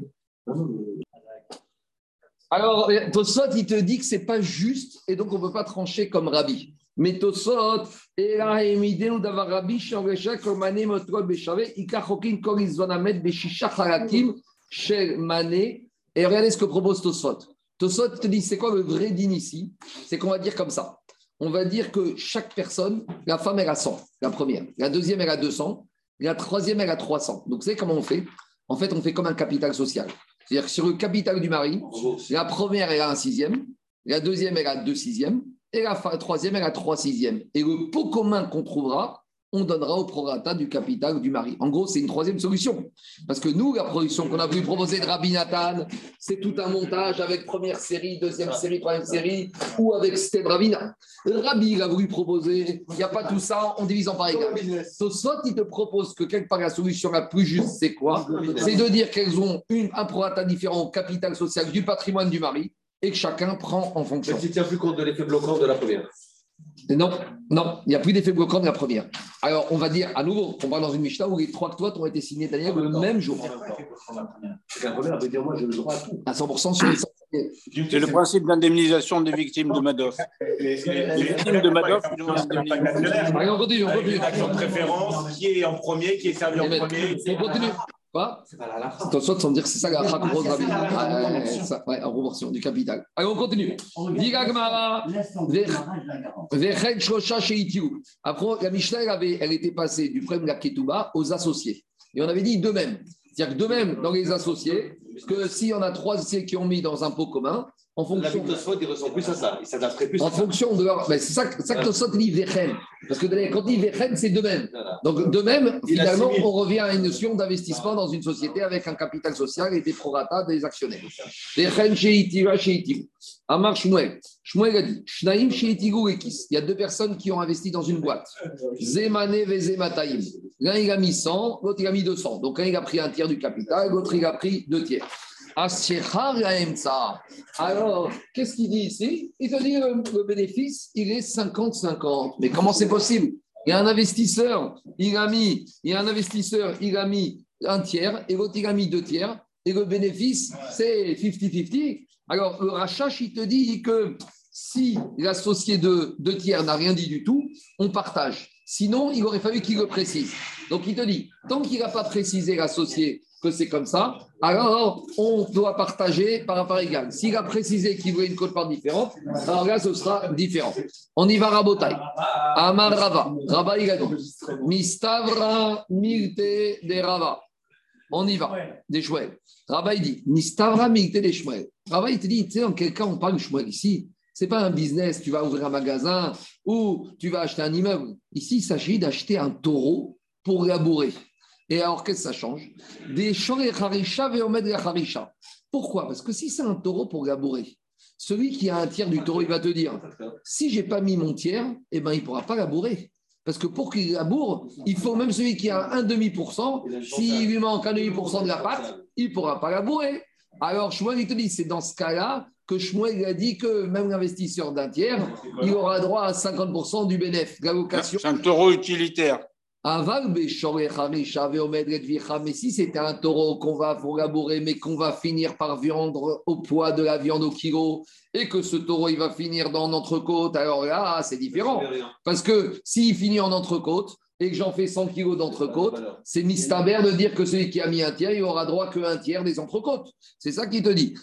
Alors, Tosot, il te dit que c'est pas juste et donc on ne peut pas trancher comme Rabbi. Mais Tosot, et là, émidénou d'avoir Rabbi, Shangesha, Komane, Motrol, Beshave, Ikachokin, Korizvanamet, Beshisha, Harakim, Shel Mané. Et regardez ce que propose Tosot. Tosot te dit, c'est quoi le vrai din ici? C'est qu'on va dire comme ça. On va dire que chaque personne, la femme, elle a 100, la première. La deuxième, elle a 200. La troisième, elle a 300. Donc, vous savez comment on fait? En fait, on fait comme un capital social. C'est-à-dire que sur le capital du mari, la première, elle a un sixième. La deuxième, elle a deux sixièmes. Et la troisième, elle a trois sixièmes. Et le pot commun qu'on trouvera, on donnera au prorata du capital du mari. En gros, c'est une troisième solution. Parce que nous, la production qu'on a voulu proposer de Rabbi Nathan, c'est tout un montage avec première série, deuxième série, troisième série, ou avec Steve Ravina. Rabbi, il a voulu proposer, il n'y a pas tout ça, on divise en par égal. Tosfot, il te propose que quelque part la solution la plus juste, c'est quoi C'est de dire qu'elles ont une, un prorata différent au capital social du patrimoine du mari et que chacun prend en fonction. Si tu tiens plus compte de l'effet bloquant de la première. Non, non, il n'y a plus d'effet bloquant de la première. Alors, on va dire à nouveau, on va dans une Mishnah où les trois toits ont été signés Daniel le même jour, C'est qu'un première veut dire moi j'ai le droit à tout. à 100% sur les 100. C'est le principe d'indemnisation des victimes de Madoff. Les, Les victimes de Madoff, ils ont indemnisé. On continue, on continue. De préférence, qui est en premier, qui est servi en premier. On continue. Quoi? C'est pas la. Attention, sans dire que c'est ça la rachat. Ah, ouais, ça, ouais, en proportion du capital. Allez, on continue. Diga Gemara, Vechet Shosha Sheitiou. Après, la Mishnah, elle, avait, elle était passée du problème de la Ketouba aux associés. Et on avait dit de même. C'est-à-dire que de même, dans les associés, que s'il y en a trois associés qui ont mis dans un pot commun, en La fonction. Tosfot, il ressemble plus à ça. Il s'adapterait plus En fonction de leur. C'est ça, que- ça que Tosot dit Vechen. Parce que quand il dit Vechen, c'est de même. Donc, de même, finalement, on revient à une notion d'investissement dans une société avec un capital social et des prorata des actionnaires. Vechen chez chez Itigu. Amar Shmuel. Shmuel a dit Shnaim chez Itigu et Kis. Il y a deux personnes qui ont investi dans une boîte. Zemane Vezemataim. L'un, il a mis 100, l'autre, il a mis 200. Donc, l'un, il a pris un tiers du capital, l'autre, il a pris deux tiers. Alors, qu'est-ce qu'il dit ici? Il te dit le, le bénéfice, il est 50-50. Mais comment c'est possible? Il y a un investisseur, il a mis, il y a un investisseur, il a mis un tiers, et l'autre, il a mis deux tiers, et le bénéfice, c'est 50-50. Alors, le rachat, il te dit que si l'associé de deux tiers n'a rien dit du tout, on partage. Sinon, il aurait fallu qu'il le précise. Donc, il te dit, tant qu'il n'a pas précisé l'associé c'est comme ça, alors on doit partager par rapport égal. S'il a précisé qu'il voulait une cote-part différente, alors là, ce sera différent. On y va, Rabotai. Amar Rava. Rava, dit Mistavra milte de Rava. On y va, des Shmuel. Rava, dit Mistavra milte des Shmuel. Rava, te dit, tu sais, en quel cas on parle de Shmuel ici c'est pas un business, tu vas ouvrir un magasin ou tu vas acheter un immeuble. Ici, il s'agit d'acheter un taureau pour labourer. Et alors, qu'est-ce que ça change? Des et harisha veomed harisha. Pourquoi? Parce que si c'est un taureau pour labourer, celui qui a un tiers du taureau, il va te dire si j'ai pas mis mon tiers, eh ben, il ne pourra pas labourer. Parce que pour qu'il laboure, il faut même celui qui a un demi pour cent, s'il lui manque un demi pour cent de la pâte, il ne pourra pas labourer. Alors, Shmuel, il te dit, c'est dans ce cas-là que Shmuel a dit que même l'investisseur d'un tiers, il aura droit à 50% du bénéfice, de la location. C'est un taureau utilitaire. Aval. Mais si c'était un taureau qu'on va labourer, mais qu'on va finir par vendre au poids de la viande au kilo, et que ce taureau il va finir dans l'entrecôte, alors là, c'est différent. Parce que s'il finit en entrecôte et que j'en fais 100 kilos d'entrecôte, c'est mistaber de dire que celui qui a mis un tiers, il aura droit qu'un tiers des entrecôtes. C'est ça qu'il te dit.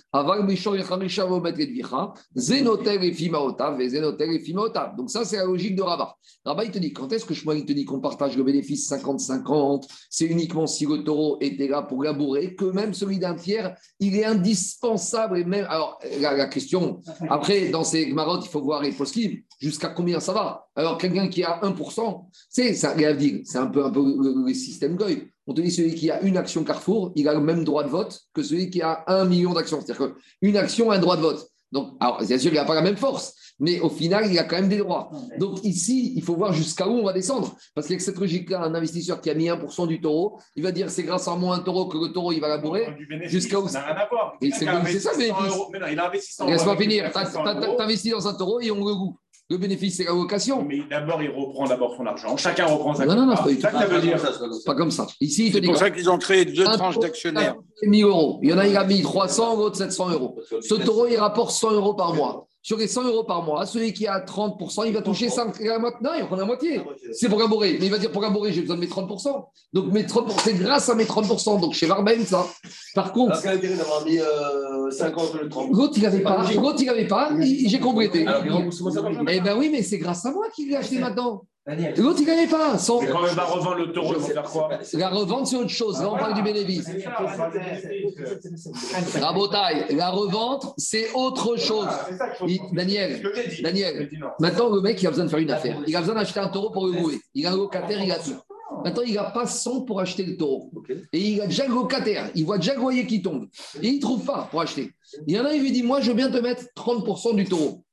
Donc ça, c'est la logique de Rabat. Rabat, il te dit, quand est-ce que Shmuel il te dit qu'on partage le bénéfice 50-50 C'est uniquement si le taureau était là pour labourer, que même celui d'un tiers, il est indispensable. Et même, alors, la, la question, après, dans ces marottes, il faut voir les poskim, jusqu'à combien ça va? Alors, quelqu'un qui a 1%, c'est ça, c'est un peu, un peu le, le système Goy. On te dit celui qui a une action Carrefour, il a le même droit de vote que celui qui a un million d'actions. C'est-à-dire qu'une action a un droit de vote. Donc, alors, bien sûr, il n'a pas la même force, mais au final, il a quand même des droits. Donc, ici, il faut voir jusqu'à où on va descendre. Parce qu'avec cette logique-là, un investisseur qui a mis 1% du taureau, il va dire c'est grâce à moi un taureau que le taureau, il va labourer. Jusqu'à où Ça n'a rien à voir. C'est ça, investi le 100 bénéfice. euros. Mais il a investi 100 euros. Laisse-moi finir. une T'as- 100 t'as- euros. T'investis dans un taureau et on le goût. Le bénéfice, c'est la location. Mais d'abord, il reprend d'abord son argent. Chacun reprend sa Non, non, non, c'est pas C'est ça que ça veut dire. C'est pas comme ça. Ici, il te C'est pour ça qu'ils ont créé deux tranches d'actionnaires. 1000 euros. Il y en a, il a mis 300, l'autre 700 euros. Ce taureau, il rapporte 100 euros par mois. Sur les 100 euros par mois, celui qui a 30%, il va toucher 5, la moitié. Non, il va prendre la moitié. C'est pour labourer. Mais il va dire pour labourer, j'ai besoin de mes 30%. Donc mes 30%, c'est grâce à mes 30%. Donc chez Varben, ça. Par contre, quel intérêt d'avoir mis euh, 50 le 30 l'autre, il n'avait pas. L'autre, il n'avait pas. J'ai complété. Eh ben oui, mais c'est grâce à moi qu'il l'a acheté maintenant. Daniel. L'autre, il n'avait pas. Sans... Mais quand il va revendre le taureau, va faire quoi La revente, c'est autre chose. Là, on parle du bénéfice. C'est ça, on parle du bénéfice. Rabotaille, la revente, c'est autre chose. C'est Il- c'est Daniel. Daniel. Maintenant, le mec, il a besoin de faire une affaire. Il a besoin d'acheter un taureau pour le louer. Il a un locataire, il a tout. Maintenant, il n'a pas 100 pour acheter le taureau. Et il a déjà le locataire. Il voit déjà le loyer qui tombe. Et il ne trouve pas pour acheter. Il y en a, il lui dit Moi, je veux bien te mettre 30% du taureau.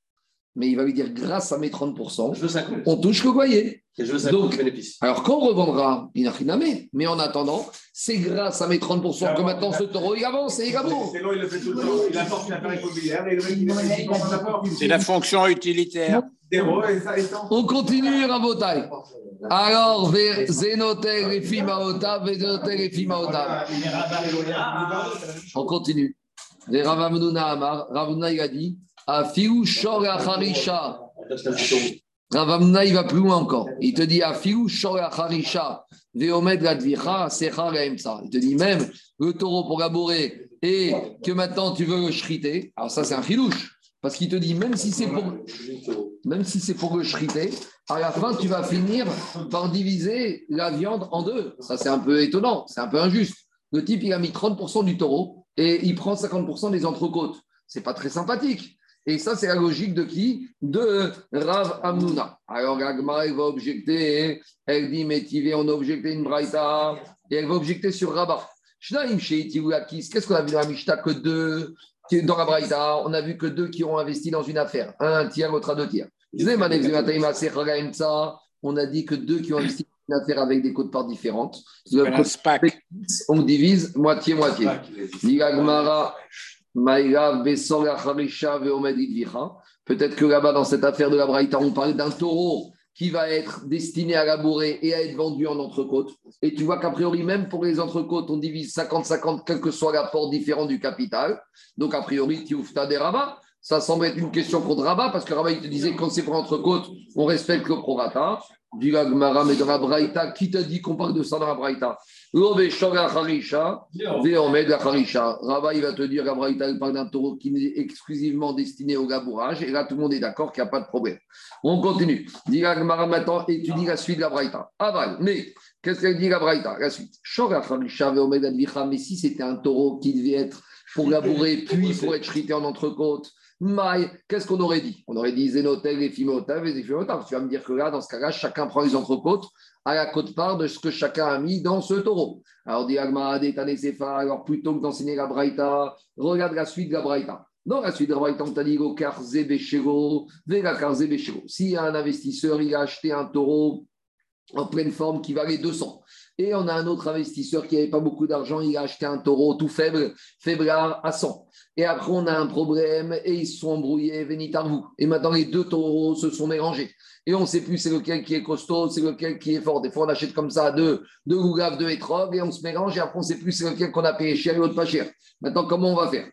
Mais il va lui dire Grâce à mes 30%, Je veux 50. on touche le loyer. Et je veux 50 Donc- bénéfices. Alors, quand on revendra, il n'a rien à mettre. Mais en attendant, c'est grâce à mes 30% que maintenant ce taureau, il avance et il avance. Sinon, il le fait tout le temps. Il apporte une affaire immobilière et il. C'est la fonction utilitaire. On continue, Rabotai. Alors, vers Zénotel et Fimaota, Zénotel et Fimaota. On continue. Ravamnuna Amar, Ravamnuna il a dit Afiou Shor Ravamnuna il va plus loin encore. Il te dit Afiou Shor. Veomed Reemsa. Il te dit même le taureau pour labourer et que maintenant tu veux le shriter. Alors, ça, c'est un filouche. Parce qu'il te dit même si c'est pour, même si c'est pour le shriter, à la fin, tu vas finir par diviser la viande en deux. Ça, c'est un peu étonnant, c'est un peu injuste. Le type, il a mis 30% du taureau et il prend 50% des entrecôtes. C'est pas très sympathique. Et ça, c'est la logique de qui? De Rav Amnouna. Alors, Agma, elle va objecter. Elle dit, mais Tivé, on a objecté une braïta. Et elle va objecter sur Rabat. Qu'est-ce qu'on a vu dans la Mishnah Que deux. Dans la braïta, on a vu que deux qui ont investi dans une affaire. Un tiers, l'autre à deux tiers. On a dit que deux qui ont investi dans une affaire avec des codes parts différentes. On divise moitié-moitié. Peut-être que là-bas, dans cette affaire de la Braïta, on parle d'un taureau qui va être destiné à labourer et à être vendu en entrecôte. Et tu vois qu'a priori, même pour les entrecôtes, on divise 50-50, quel que soit l'apport différent du capital. Donc, a priori, tu ouvres des rabats. Ça semble être une question contre Rabat, parce que Rabat, il te disait quand c'est pour entrecôte, on respecte le prorata. Du Gagmara, mais dans la Braïta, qui t'a dit qu'on parle de ça dans la Braïta? Rabat, il va te dire, la Braïta, il parle d'un taureau qui est exclusivement destiné au labourage, et là, tout le monde est d'accord qu'il n'y a pas de problème. On continue. Gagmara maintenant, et tu dis la suite de la Braïta. Aval, mais qu'est-ce qu'elle dit la Braïta La suite. Mais si c'était un taureau qui devait être pour labourer, puis pour être chrité en entrecôte, qu'est-ce qu'on aurait dit? On aurait dit Zénotel et Fimotav et. Tu vas me dire que là, dans ce cas-là, chacun prend les entrecôtes à la côte-part de ce que chacun a mis dans ce taureau. Alors, dit alors plutôt que d'enseigner la Braïta, regarde la suite de la Braïta. Dans la suite de la Braïta, on t'a dit Vega Si un investisseur, il a acheté un taureau en pleine forme qui valait 200. Et on a un autre investisseur qui n'avait pas beaucoup d'argent, il a acheté un taureau tout faible, faiblard à 100. Et après, on a un problème et ils se sont embrouillés, vous. Et maintenant, les deux taureaux se sont mélangés. Et on ne sait plus c'est lequel qui est costaud, c'est lequel qui est fort. Des fois, on achète comme ça deux, deux gougaves, deux étrogues et on se mélange. Et après, on ne sait plus c'est lequel qu'on a payé cher et l'autre pas cher. Maintenant, comment on va faire?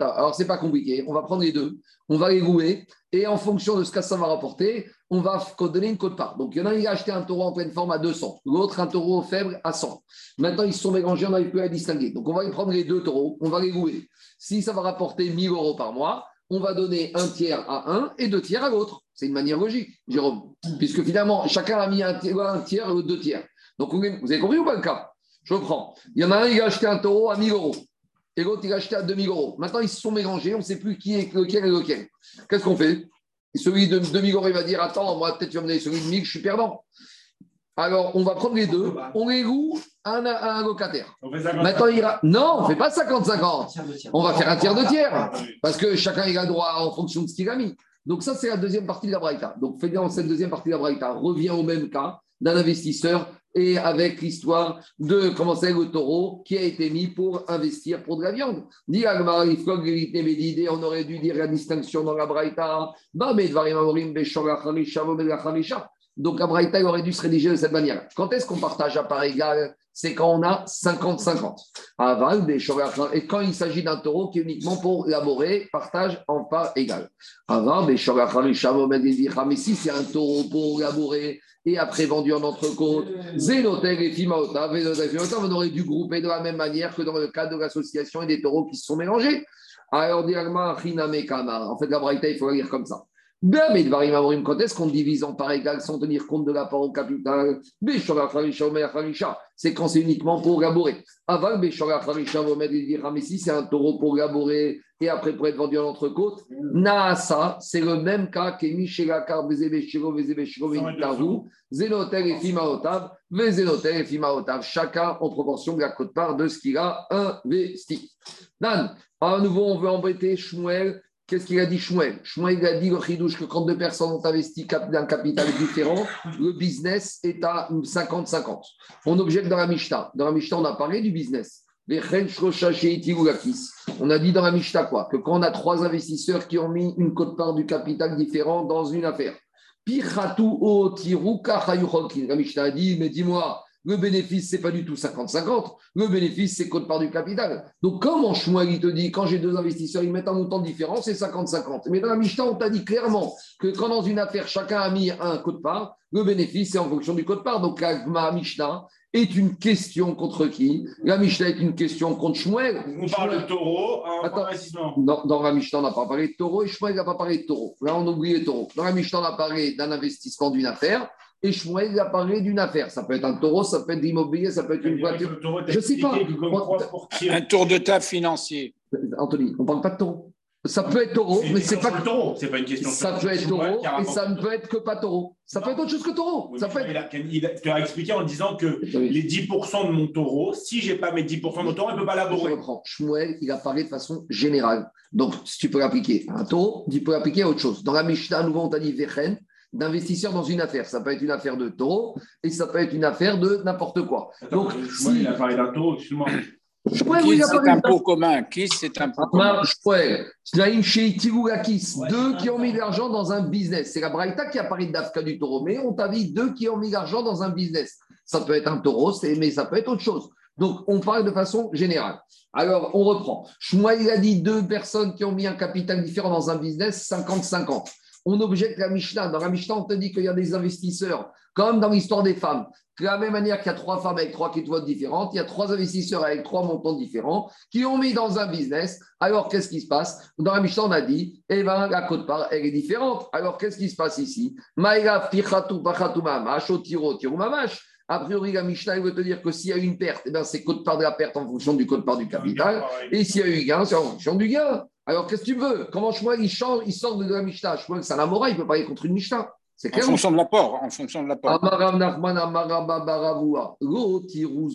Alors, c'est pas compliqué. On va prendre les deux, on va les rouer. Et en fonction de ce que ça va rapporter, on va donner une cote part. Donc, il y en a un qui a acheté un taureau en pleine forme à 200, l'autre un taureau faible à 100. Maintenant, ils se sont mélangés, on n'arrive plus à distinguer. Donc, on va y prendre les deux taureaux, on va les louer. Si ça va rapporter 1000 euros par mois, on va donner un tiers à un et deux tiers à l'autre. C'est une manière logique, Jérôme. Puisque finalement, chacun a mis un tiers, un tiers deux tiers. Donc, vous avez compris ou pas le cas? Je prends. Il y en a un, qui a acheté un taureau à 1000 euros. Et l'autre, il a acheté à 2000 euros. Maintenant, ils se sont mélangés, on ne sait plus qui est lequel et lequel. Qu'est-ce qu'on fait? Celui de 2000 euros, il va dire Attends, moi, peut-être tu vas me donner celui de 1000, je suis perdant. Alors, on va prendre les deux, on les loue à un, locataire. Maintenant, il ira. Non, on ne fait pas 50-50. On va faire un tiers de tiers. Parce que chacun il a droit en fonction de ce qu'il a mis. Donc, ça, c'est la deuxième partie de la Braïta. Donc, faites dans cette deuxième partie de la Braïta, revient au même cas d'un investisseur et avec l'histoire de comment c'est le taureau qui a été mis pour investir pour de la viande. on aurait dû dire la distinction dans la Braïta. Donc la Braïta aurait dû se rédiger de cette manière. Quand est-ce qu'on partage à part égale C'est quand on a 50-50. Et quand il s'agit d'un taureau qui est uniquement pour laborer, partage en part égale. Mais si c'est un taureau pour labourer, et après vendu en entrecôte. Zénotel et Fimaota, on aurait dû grouper de la même manière que dans le cas de l'association et des taureaux qui se sont mélangés. Alors, en fait, la Braïta, il faut la lire comme ça. Quand est-ce qu'on divise en part égale sans tenir compte de l'apport au capital C'est quand c'est uniquement pour labourer. Avant, mais si c'est un taureau pour labourer et après pour être vendu en entrecôte, Naasa, c'est le même cas que Michelakar, Bezebeshiro, Bezebeshiro, Zenotel et Fimaotav, Vezenotel et Fimaotav, chacun en proportion de la cote-part de ce qu'il a investi. Dan, à nouveau, on veut embêter Shmuel Qu'est-ce qu'il a dit Shmuel? Shmuel a dit le chidouche que quand deux personnes ont investi d'un capital différent, le business est à 50-50. On objecte dans la Mishnah. Dans la Mishnah, on a parlé du business. On a dit dans la Mishnah quoi? Que quand on a trois investisseurs qui ont mis une cote-part du capital différent dans une affaire, la Mishnah a dit, mais dis-moi, le bénéfice, ce n'est pas du tout 50-50. Le bénéfice, c'est côte part du capital. Donc, comment Shmuel, il te dit, quand j'ai deux investisseurs, ils mettent un montant différent, c'est 50-50. Mais dans la Mishnah, on t'a dit clairement que quand dans une affaire, chacun a mis un code part, le bénéfice, c'est en fonction du code part. Donc, la Mishnah est une question contre qui? La Mishnah est une question contre Shmuel. On parle de taureau, investissement. Dans, dans, la Mishnah, on n'a pas parlé de taureau et Shmuel n'a pas parlé de taureau. Là, on oublie le taureau. Dans la Mishnah, on a parlé d'un investissement d'une affaire et Shmuel a parlé d'une affaire. Ça peut être un taureau, ça peut être de l'immobilier, ça peut être une voiture. Je ne sais pas. Un tour de table financier. Anthony, on ne parle pas de taureau. Ça peut être taureau, mais c'est pas. taureau. C'est pas une question. Ça peut être taureau et ça ne peut être que pas taureau. Ça peut être autre chose que taureau. Oui, Ça mais peut être. il, a, tu as expliqué en disant que Oui. les 10% de mon taureau, si j'ai pas mes 10% de mon taureau, il ne peut pas Je laborer. reprends. Shmuel, il a parlé de façon générale. Donc, si tu peux l'appliquer à un taureau, tu peux l'appliquer à autre chose. Dans la Mishnah, à nouveau, on t'a dit Vechen, d'investisseur dans une affaire. Ça peut être une affaire de taureau et ça peut être une affaire de n'importe quoi. Attends, Donc, si- il a parlé d'un taureau, excuse-moi. Qui il a c'est parlé un de pot commun? Qui c'est un pot commun? deux c'est qui ont mis de l'argent dans un business. C'est la Braïta qui a parlé d'Afka du taureau, mais on t'a dit deux qui ont mis de l'argent dans un business. Ça peut être un taureau, mais ça peut être autre chose. Donc, on parle de façon générale. Alors, on reprend. Shmuel, il a dit deux personnes qui ont mis un capital différent dans un business, 50-50. On objecte la Mishnah. Dans la Mishnah, on te dit qu'il y a des investisseurs, comme dans l'histoire des femmes. De la même manière qu'il y a trois femmes avec trois étoiles différentes, il y a trois investisseurs avec trois montants différents qui ont mis dans un business. Alors, qu'est-ce qui se passe? Dans la Mishnah, on a dit, eh ben, la cote part, elle est différente. Alors, qu'est-ce qui se passe ici? A priori, la Mishnah, veut te dire que s'il y a une perte, eh ben, c'est cote part de la perte en fonction du cote part du capital. Et s'il y a eu gain, c'est en fonction du gain. Alors, qu'est-ce que tu veux? Comment Shmuel, il change, il sort de la Mishnah? Shmuel, c'est un Amora, il ne peut pas aller contre une Mishnah. C'est En clair fonction de l'apport. En fonction de l'apport. Amarav Nachman Amaraba Baravua, Lo tiru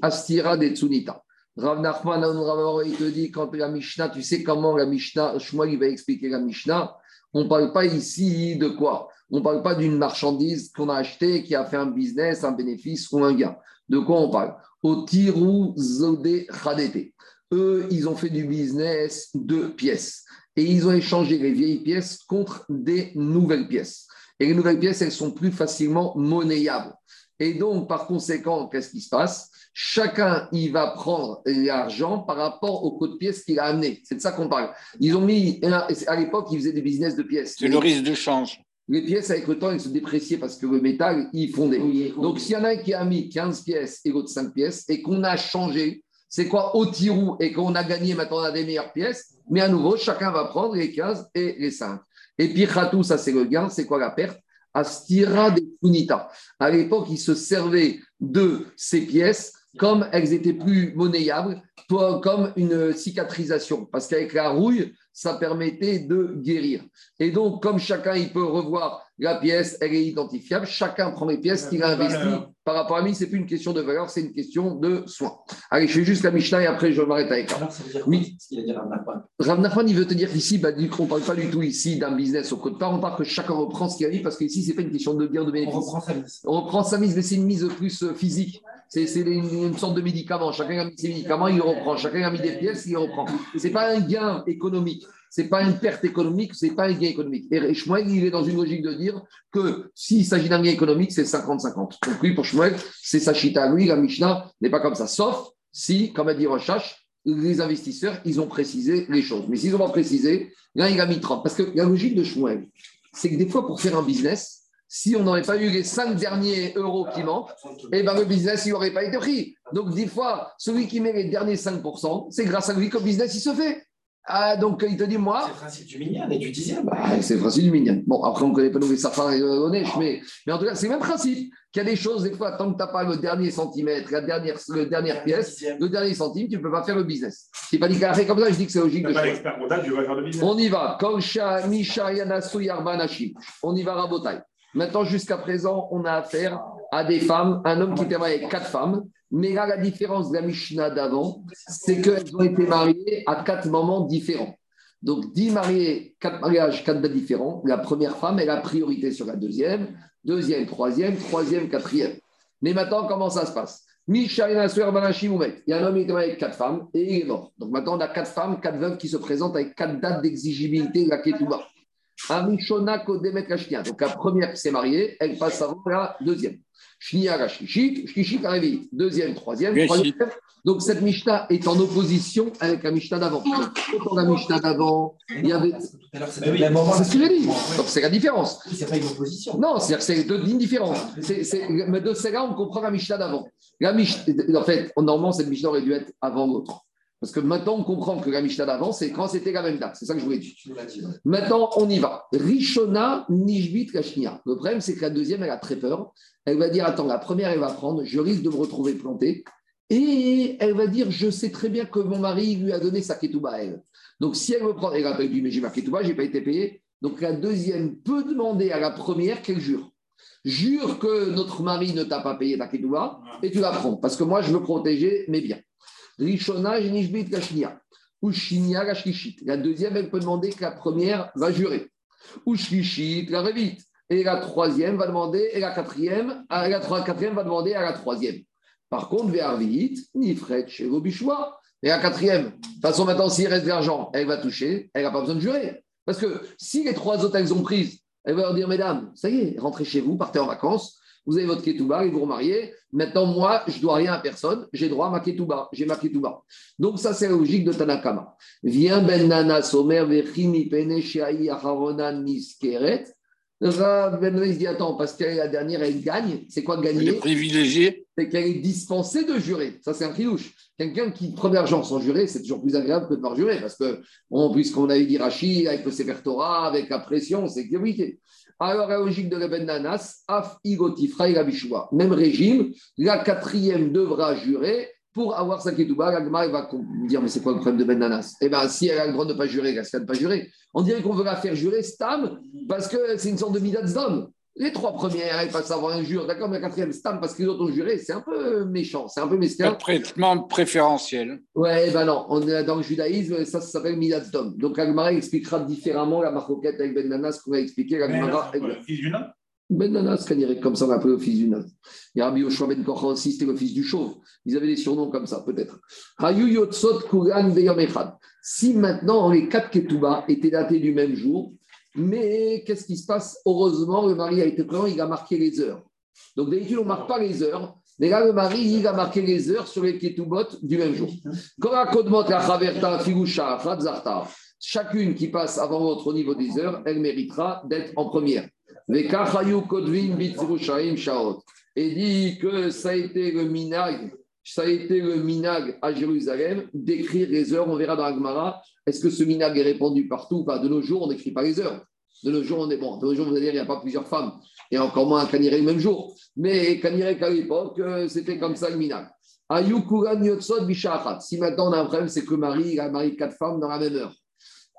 astira de tsunita. Rav Nachman Rav il te dit, quand la Mishnah, tu sais comment la Mishnah, Shmuel il va expliquer la Mishnah, on ne parle pas ici de quoi? On ne parle pas d'une marchandise qu'on a achetée, qui a fait un business, un bénéfice ou un gain. De quoi on parle? Au tiru zode chadete. Eux, ils ont fait du business de pièces et ils ont échangé les vieilles pièces contre des nouvelles pièces. Et les nouvelles pièces, elles sont plus facilement monnayables. Et donc, par conséquent, qu'est-ce qui se passe? Chacun, il va prendre l'argent par rapport au code pièce qu'il a amené. C'est de ça qu'on parle. Ils ont mis, à l'époque, ils faisaient des business de pièces. C'est le risque de change. Les pièces, avec le temps, elles se dépréciaient parce que le métal, il fondait. Donc, s'il y en a un qui a mis 15 pièces et l'autre 5 pièces, et qu'on a changé, c'est quoi au tirou et qu'on a gagné, maintenant on a des meilleures pièces, mais à nouveau, chacun va prendre les 15 et les 5. Et puis, Khatou, ça c'est le gain, c'est quoi la perte? Astira de Funita. À l'époque, ils se servaient de ces pièces comme elles étaient plus monnayables, comme une cicatrisation. Parce qu'avec la rouille, ça permettait de guérir. Et donc, comme chacun, il peut revoir la pièce, elle est identifiable, chacun prend les pièces qu'il a investies par rapport à lui. Ce n'est plus une question de valeur, c'est une question de soin. Allez, je fais juste la Mishnah et après, je m'arrête avec. Alors, ça veut dire Oui. Ce qu'il a dit Rav Nachman, il veut te dire qu'ici, bah, on ne parle pas du tout ici d'un business au code part, on parle que chacun reprend ce qu'il a dit parce qu'ici, ce n'est pas une question de gain de On bénéfice. reprend sa mise. On reprend sa mise, mais c'est une mise plus euh, physique. C'est c'est une, une sorte de médicament. Chacun a mis ses médicaments, il reprend. Chacun a mis des pièces, il reprend. Ce n'est pas un gain économique. Ce n'est pas une perte économique, ce n'est pas un gain économique. Et Shmuel, il est dans une logique de dire que s'il s'agit d'un gain économique, c'est 50-50. Donc lui, pour Shmuel, c'est sa chita. Lui, la Mishnah n'est pas comme ça. Sauf si, comme a dit Rochash, les investisseurs, ils ont précisé les choses. Mais s'ils n'ont pas précisé, là, il a mis 30. Parce que la logique de Shmuel, c'est que des fois, pour faire un business, si on n'aurait pas eu les 5 derniers euros qui manquent, eh ben, le business, il n'aurait pas été pris. Donc, des fois, celui qui met les derniers 5%, c'est grâce à lui que le business, il se fait. Ah, donc, il te dit, moi, C'est le principe du mignon et du dixième. bah, c'est le principe du mignon. Bon, après, on ne connaît pas nous les safars et les Onèche, mais, mais en tout cas, c'est le même principe. Qu'il y a des choses, des fois, tant que tu n'as pas le dernier centimètre, la dernière, le dernière pièce, Dixième. le dernier centime, tu ne peux pas faire le business. Je n'ai pas dit qu'à fait comme ça, je dis que c'est logique Je de suis pas choix. expert comptable, je vais faire le business. On y va. Kolsha, Misha, Yanasu, Yarbanashi. On y va, Rabotai. Maintenant, jusqu'à présent, on a affaire à des femmes, un homme qui était marié avec quatre femmes. Mais là, la différence de la Mishnah d'avant, c'est qu'elles ont été mariées à quatre moments différents. Donc, dix mariés, quatre mariages, quatre dates différents. La première femme, elle a priorité sur la deuxième, deuxième, troisième, troisième, quatrième. Mais maintenant, comment ça se passe? Moumet. Il y a un homme qui était marié avec quatre femmes et il est mort. Donc maintenant, on a quatre femmes, quatre veuves qui se présentent avec quatre dates d'exigibilité de la Ketouba. Amishona Kodemet Kashnia. Donc la première qui s'est mariée, elle passe avant la deuxième. Shnia la Shlishit, Shlishit la. Deuxième, troisième, troisième. Donc cette Mishnah est en opposition avec la Mishnah d'avant. Autant la Mishnah d'avant, il y avait. Tout à l'heure, c'était oui. le même moment. C'est ce que j'ai dit. Donc c'est la différence. C'est pas une opposition. Non, c'est-à-dire que c'est deux lignes différentes. Mais de celle-là, on comprend la Mishnah d'avant. La Mich- En fait, normalement, cette Mishnah aurait dû être avant l'autre. Parce que maintenant, on comprend que la Mishnah d'avant, c'est quand c'était la même date. C'est ça que je voulais dire. Maintenant, on y va. Rishona Nishbit Kashnia. Le problème, c'est que la deuxième, elle a très peur. Elle va dire Attends, la première, elle va prendre, je risque de me retrouver planté. Et elle va dire Je sais très bien que mon mari lui a donné sa ketouba à elle. Donc, si elle me prend, elle a pas dit Mais j'ai ma ketouba, je n'ai pas été payé. Donc, la deuxième peut demander à la première qu'elle jure. Jure que notre mari ne t'a pas payé ta ketouba et tu la prends. Parce que moi, je veux protéger mes biens. Rishona, Jenishbit, Kashnia. Ou Shinia, la. La deuxième, elle peut demander que la première va jurer. Ou Shlishit, la Revit. Et la troisième va demander, et la quatrième, à la trois- quatrième va demander à la troisième. Par contre, Vervit, Nifret, chez Bichoua. Et la quatrième, de toute façon, maintenant, s'il reste de l'argent, elle va toucher, elle n'a pas besoin de jurer. Parce que si les trois autres, elles ont prise, elle va leur dire, mesdames, ça y est, rentrez chez vous, partez en vacances, vous avez votre ketouba et vous remariez. Maintenant, moi, je dois rien à personne, j'ai droit à ma ketouba, j'ai ma ketouba. Donc, ça, c'est la logique de Tanakama. Viens Ben Nana Somer, Vechimi Pene Shai Aharona Niskeret. Rav Ben il se dit, attends, parce qu'elle est la dernière, elle gagne. C'est quoi Il est gagner privilégié. c'est qu'elle est dispensée de jurer. Ça, c'est un filouche. Quelqu'un qui prend l'argent sans jurer, c'est toujours plus agréable que de pas jurer, parce que, bon, puisqu'on avait dit Rachi, avec le Sefer Torah, avec la pression, c'est que oui. Alors, la logique de Reben Nanas, Af Rabishua. Même régime, la quatrième devra jurer pour avoir sa ketouba. La Gemara, elle va dire, mais c'est quoi le problème de Ben Nanas? Eh bien, si elle a le droit de ne pas jurer, qu'est-ce qu'elle ne pas jurer On dirait qu'on veut la faire jurer Stam, parce que c'est une sorte de Midat d'homme. Les trois premières, elles passent à avoir un jure, d'accord, mais la quatrième, Stam, parce que les autres ont juré, c'est un peu méchant, c'est un peu Un mesquin. traitement préférentiel. Ouais, ben non, on est dans le judaïsme, ça, ça s'appelle Midat d'homme. Donc, la Gemara expliquera différemment la marcoquette avec Ben Nanas qu'on va expliquer. Quoi, le fils d'une homme Ben Nanas, qu'on dirait comme ça, on l'appelait le fils du. Il y a Rabbi Yoshua Ben Kocha aussi, c'était le fils du chauve. Ils avaient des surnoms comme ça, peut-être. Hayu Kugan Echad. Si maintenant les quatre Ketouba étaient datés du même jour, mais qu'est-ce qui se passe Heureusement, le mari a été présent, il a marqué les heures. Donc d'habitude, on ne marque pas les heures. Mais là, le mari, il a marqué les heures sur les Ketubot du même jour. Chacune qui passe avant l'autre au niveau des heures, elle méritera d'être en première. Et dit que ça a été le minag, ça a été le minag à Jérusalem d'écrire les heures. On verra dans Agmara. Est-ce que ce minag est répandu partout De nos jours, on n'écrit pas les heures. De nos jours, on est bon. De nos jours, vous allez dire, il n'y a pas plusieurs femmes. Et encore moins un caniré le même jour. Mais caniré qu'à l'époque, euh, c'était comme ça le minag. Si maintenant on a un problème, c'est que le mari il a marié quatre femmes dans la même heure.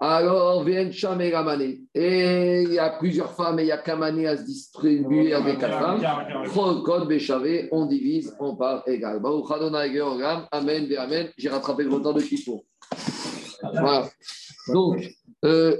Alors, Cham et Ramane. Et il y a plusieurs femmes et il n'y a qu'un mané à se distribuer avec quatre femmes. Code Béchavé, on divise, on part égal. Amen, Amen. J'ai rattrapé le retard de Kippour. Voilà. Donc, euh,